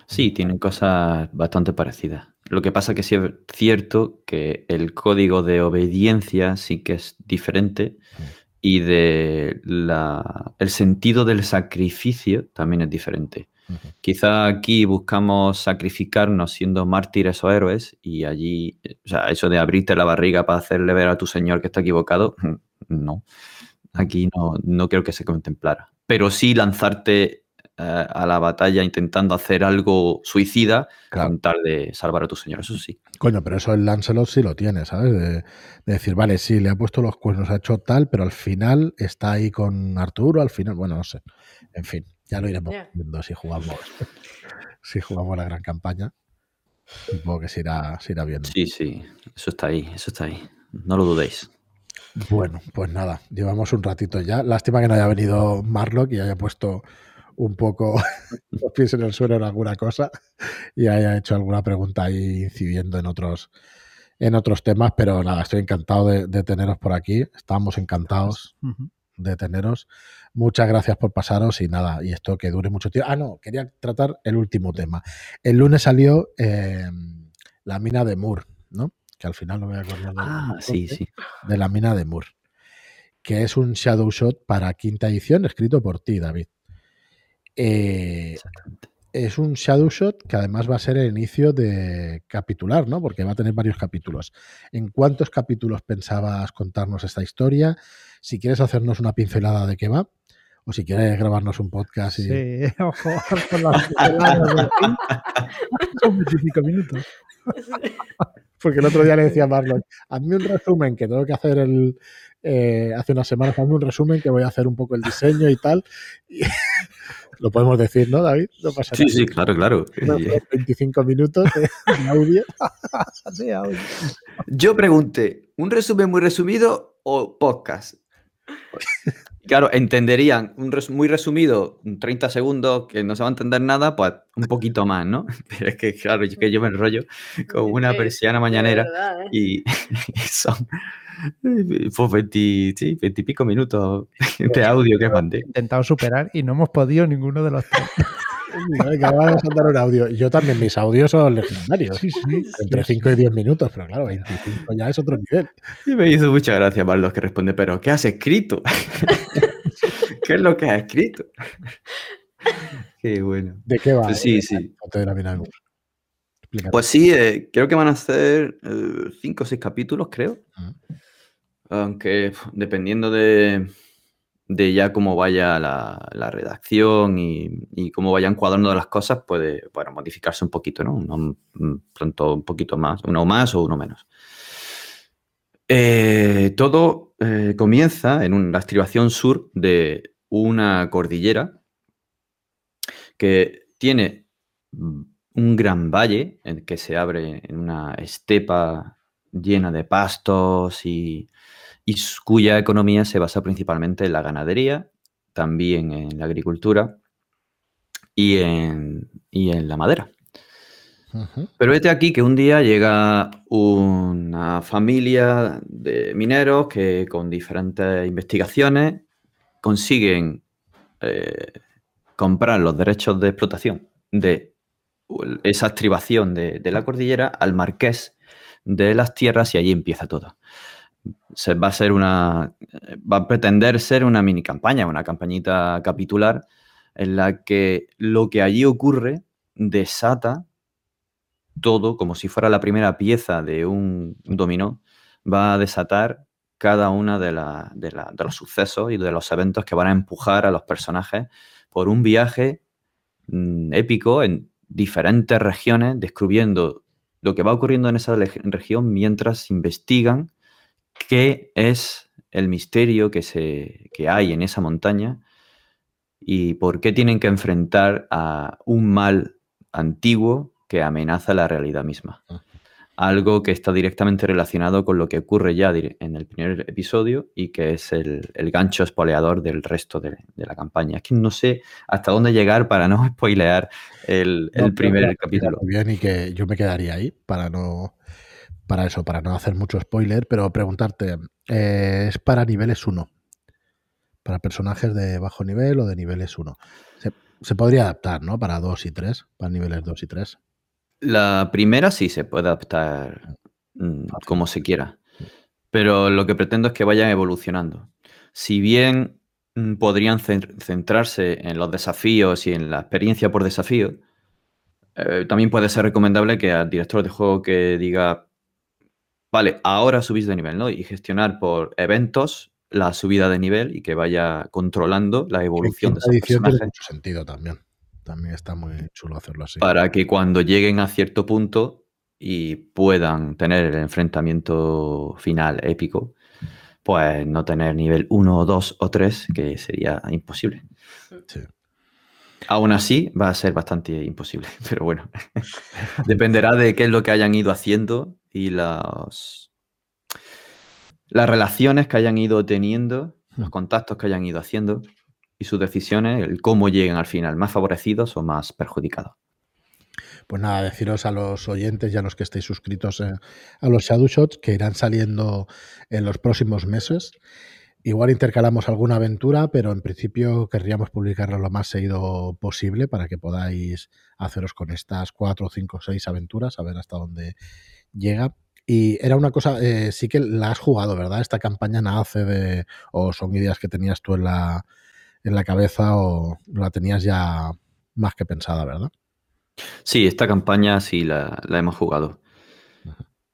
Sí, tienen cosas bastante parecidas. Lo que pasa que sí es cierto que el código de obediencia sí que es diferente y de la, el sentido del sacrificio también es diferente. Quizá aquí buscamos sacrificarnos siendo mártires o héroes y allí, o sea, eso de abrirte la barriga para hacerle ver a tu señor que está equivocado, no. Aquí no, no creo que se contemplara. Pero sí lanzarte eh, a la batalla intentando hacer algo suicida Claro. con tal de salvar a tu señor, eso sí. Coño, pero eso el Lancelot sí lo tiene, ¿sabes? De, de decir, vale, sí, le ha puesto los cuernos, ha hecho tal, pero al final está ahí con Arturo, al final, bueno, no sé. En fin, ya lo iremos viendo si jugamos, si jugamos la gran campaña. Supongo que se irá, se irá viendo. Sí, sí, eso está ahí, eso está ahí. No lo dudéis. Bueno, pues nada, llevamos un ratito ya. Lástima que no haya venido Marlock y haya puesto un poco los pies en el suelo en alguna cosa y haya hecho alguna pregunta ahí incidiendo en otros en otros temas, pero nada, estoy encantado de, de teneros por aquí. Estamos encantados de teneros. Muchas gracias por pasaros y nada, y esto que dure mucho tiempo. Ah, no, quería tratar el último tema. El lunes salió eh, la mina de Moore, ¿no? Que al final no voy a acordar. Ah, sí, sí. de la mina de Moore, que es un shadow shot para quinta edición escrito por ti, David. Eh, es un shadow shot que además va a ser el inicio de capitular, ¿no? Porque va a tener varios capítulos. ¿En cuántos capítulos pensabas contarnos esta historia? Si quieres hacernos una pincelada de qué va, o si quieres grabarnos un podcast y Sí, ojo, con las pinceladas. Son 25 minutos. Porque el otro día le decía a Marlon, hazme un resumen que tengo que hacer el. eh, hace unas semanas, hazme un resumen que voy a hacer un poco el diseño y tal. Y lo podemos decir, ¿no, David? No pasa Sí, nada. sí, claro, claro. Unos 25 minutos de, de audio. Sí, audio. Yo pregunté, ¿un resumen muy resumido o podcast? Claro, entenderían un res- muy resumido, un 30 segundos, que no se va a entender nada, pues un poquito más, ¿no? Pero es que, claro, yo, que yo me enrollo como una persiana de mañanera verdad, ¿eh? y, y son pues 20, sí, 20 y pico minutos de audio que mandé. Intentado superar y no hemos podido ninguno de los tres. Venga, vamos a mandar un audio. Yo también, mis audios son legendarios. Sí, sí. Entre 5 y 10 minutos, pero claro, 25 ya es otro nivel. Y me hizo mucha gracia Marlos que responde, pero ¿qué has escrito? ¿Qué es lo que has escrito? Qué bueno. ¿De qué va? Pues sí, eh, sí. Pues sí, eh, creo que van a ser eh, cinco o seis capítulos, creo. Ujú. Aunque dependiendo de, de ya cómo vaya la, la redacción y, y cómo vayan cuadrando las cosas, puede bueno, modificarse un poquito, ¿no? Uno, mm, pronto un poquito más, uno más o uno menos. Eh, todo eh, comienza en un- la estribación sur de una cordillera que tiene mm, un gran valle en que se abre en una estepa llena de pastos y, y cuya economía se basa principalmente en la ganadería, también en la agricultura y en, y en la madera. Pero vete aquí que un día llega una familia de mineros que con diferentes investigaciones consiguen eh, comprar los derechos de explotación de esa estribación de, de la cordillera al marqués de las tierras y allí empieza todo. Se, va a ser una. Va a pretender ser una mini campaña, una campañita capitular en la que lo que allí ocurre desata todo como si fuera la primera pieza de un dominó, va a desatar cada una de, la- de la- de los sucesos y de los eventos que van a empujar a los personajes por un viaje mm, épico en diferentes regiones, descubriendo lo que va ocurriendo en esa región mientras investigan qué es el misterio que, se, que hay en esa montaña y por qué tienen que enfrentar a un mal antiguo que amenaza la realidad misma. Algo que está directamente relacionado con lo que ocurre ya en el primer episodio y que es el, el gancho espoleador del resto de, de la campaña. Es que no sé hasta dónde llegar para no spoilear el, el No, primer capítulo. Muy bien, y que yo me quedaría ahí para no. Para eso, para no hacer mucho spoiler, pero preguntarte, eh, ¿es para niveles 1? Para personajes de bajo nivel o de niveles 1. Se, se podría adaptar, ¿no? Para 2 y 3, para niveles 2 y 3. La primera sí se puede adaptar mm, Fácil. como se quiera, pero lo que pretendo es que vayan evolucionando. Si bien mm, podrían centrarse en los desafíos y en la experiencia por desafío, eh, también puede ser recomendable que al director de juego que diga, vale, ahora subís de nivel, ¿no? Y gestionar por eventos la subida de nivel y que vaya controlando la evolución de ese personaje. Tiene mucho sentido también. También está muy chulo hacerlo así. Para que cuando lleguen a cierto punto y puedan tener el enfrentamiento final épico, pues no tener nivel 1, 2 o 3, que sería imposible. Sí. Aún así, va a ser bastante imposible, pero bueno, dependerá de qué es lo que hayan ido haciendo y las, las relaciones que hayan ido teniendo, los contactos que hayan ido haciendo y sus decisiones, el cómo lleguen al final, más favorecidos o más perjudicados. Pues nada, deciros a los oyentes y a los que estéis suscritos eh, a los Shadow Shots que irán saliendo en los próximos meses Igual intercalamos alguna aventura, pero en principio querríamos publicarlo lo más seguido posible para que podáis haceros con estas cuatro, cinco, seis aventuras, a ver hasta dónde llega. Y era una cosa, eh, sí que la has jugado, ¿verdad? Esta campaña nace de, o son ideas que tenías tú en la, en la cabeza o la tenías ya más que pensada, ¿verdad? Sí, esta campaña sí la, hemos jugado.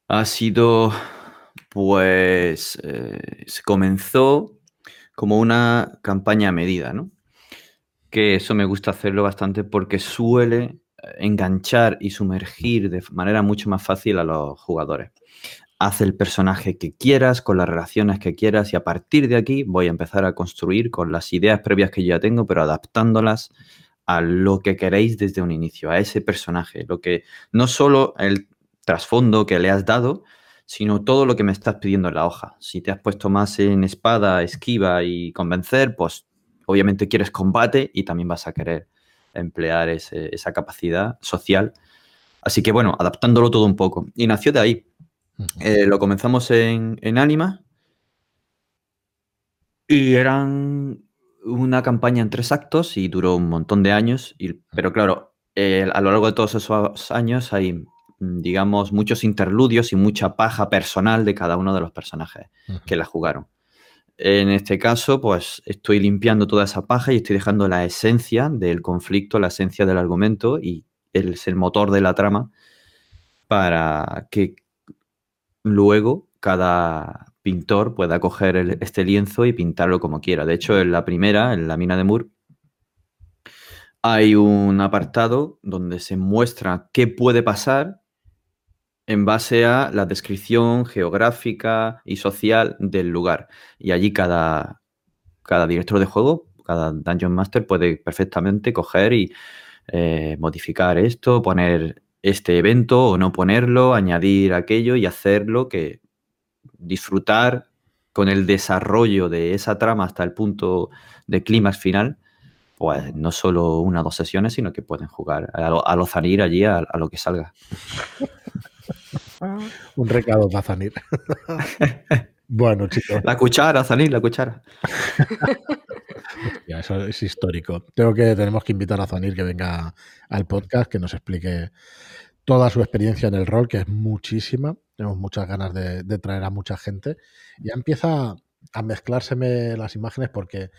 Ha sido pues eh, se comenzó como una campaña medida, ¿no? Que eso me gusta hacerlo bastante porque suele enganchar y sumergir de manera mucho más fácil a los jugadores. Haz el personaje que quieras, con las relaciones que quieras y a partir de aquí voy a empezar a construir con las ideas previas que yo ya tengo, pero adaptándolas a lo que queréis desde un inicio, a ese personaje. Lo que no solo el trasfondo que le has dado, sino todo lo que me estás pidiendo en la hoja. Si te has puesto más en espada, esquiva y convencer, pues obviamente quieres combate y también vas a querer emplear esa capacidad social. Así que bueno, adaptándolo todo un poco. Y nació de ahí. Eh, lo comenzamos en, en Anima y eran una campaña en tres actos y duró un montón de años. Y, pero claro, eh, a lo largo de todos esos años hay Mm, digamos, muchos interludios y mucha paja personal de cada uno de los personajes que la jugaron. En este caso, pues estoy limpiando toda esa paja y estoy dejando la esencia del conflicto, la esencia del argumento y el motor de la trama para que luego cada pintor pueda coger este lienzo y pintarlo como quiera. De hecho, en la primera, en la mina de Moore, hay un apartado donde se muestra qué puede pasar en base a la descripción geográfica y social del lugar. Y allí cada, director de juego, cada Dungeon Master puede perfectamente coger y eh, modificar esto, poner este evento o no ponerlo, añadir aquello y hacerlo que disfrutar con el desarrollo de esa trama hasta el punto de clímax final, pues no solo una o dos sesiones, sino que pueden jugar a lo, a allí a lo que salga. Un recado para Zanir. bueno, chicos. La cuchara, Zanir, la cuchara. eso es histórico. Tengo que, tenemos que invitar a Zanir que venga al podcast, que nos explique toda su experiencia en el rol, que es muchísima. Tenemos muchas ganas de, traer a mucha gente. Ya empieza a mezclárseme las imágenes porque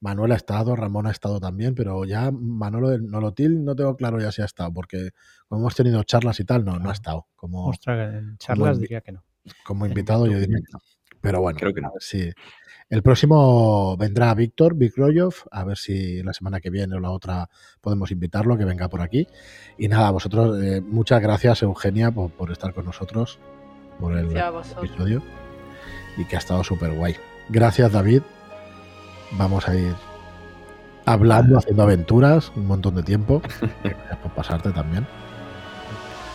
Manuel ha estado, Ramón ha estado también, pero ya Manolo del Nolotil no tengo claro ya si ha estado, porque como hemos tenido charlas y tal, no, no ha estado. Como, charlas diría que no. Como invitado yo diría que no. Pero bueno, creo que no. Sí. El próximo vendrá Víctor Vikroyov, a ver si la semana que viene o la otra podemos invitarlo, que venga por aquí. Y nada, vosotros, eh, muchas gracias Eugenia por, por, estar con nosotros, por el episodio, y que ha estado súper guay. Gracias David vamos a ir hablando, haciendo aventuras un montón de tiempo. Gracias por pasarte también.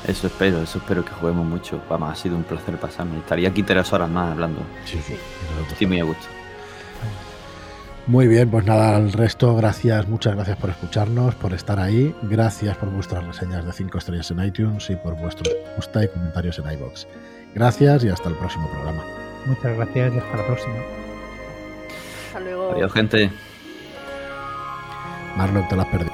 Eso espero, eso espero que juguemos mucho. Vamos, ha sido un placer pasarme. Estaría aquí tres horas más hablando. Sí, sí. Estoy muy a gusto. Muy bien, pues nada, al resto, gracias, muchas gracias por escucharnos, por estar ahí. Gracias por vuestras reseñas de 5 estrellas en iTunes y por vuestros gusta y comentarios en iBox. Gracias y hasta el próximo programa. Muchas gracias y hasta la próxima. Adiós, gente. Marlon, te lo has perdido.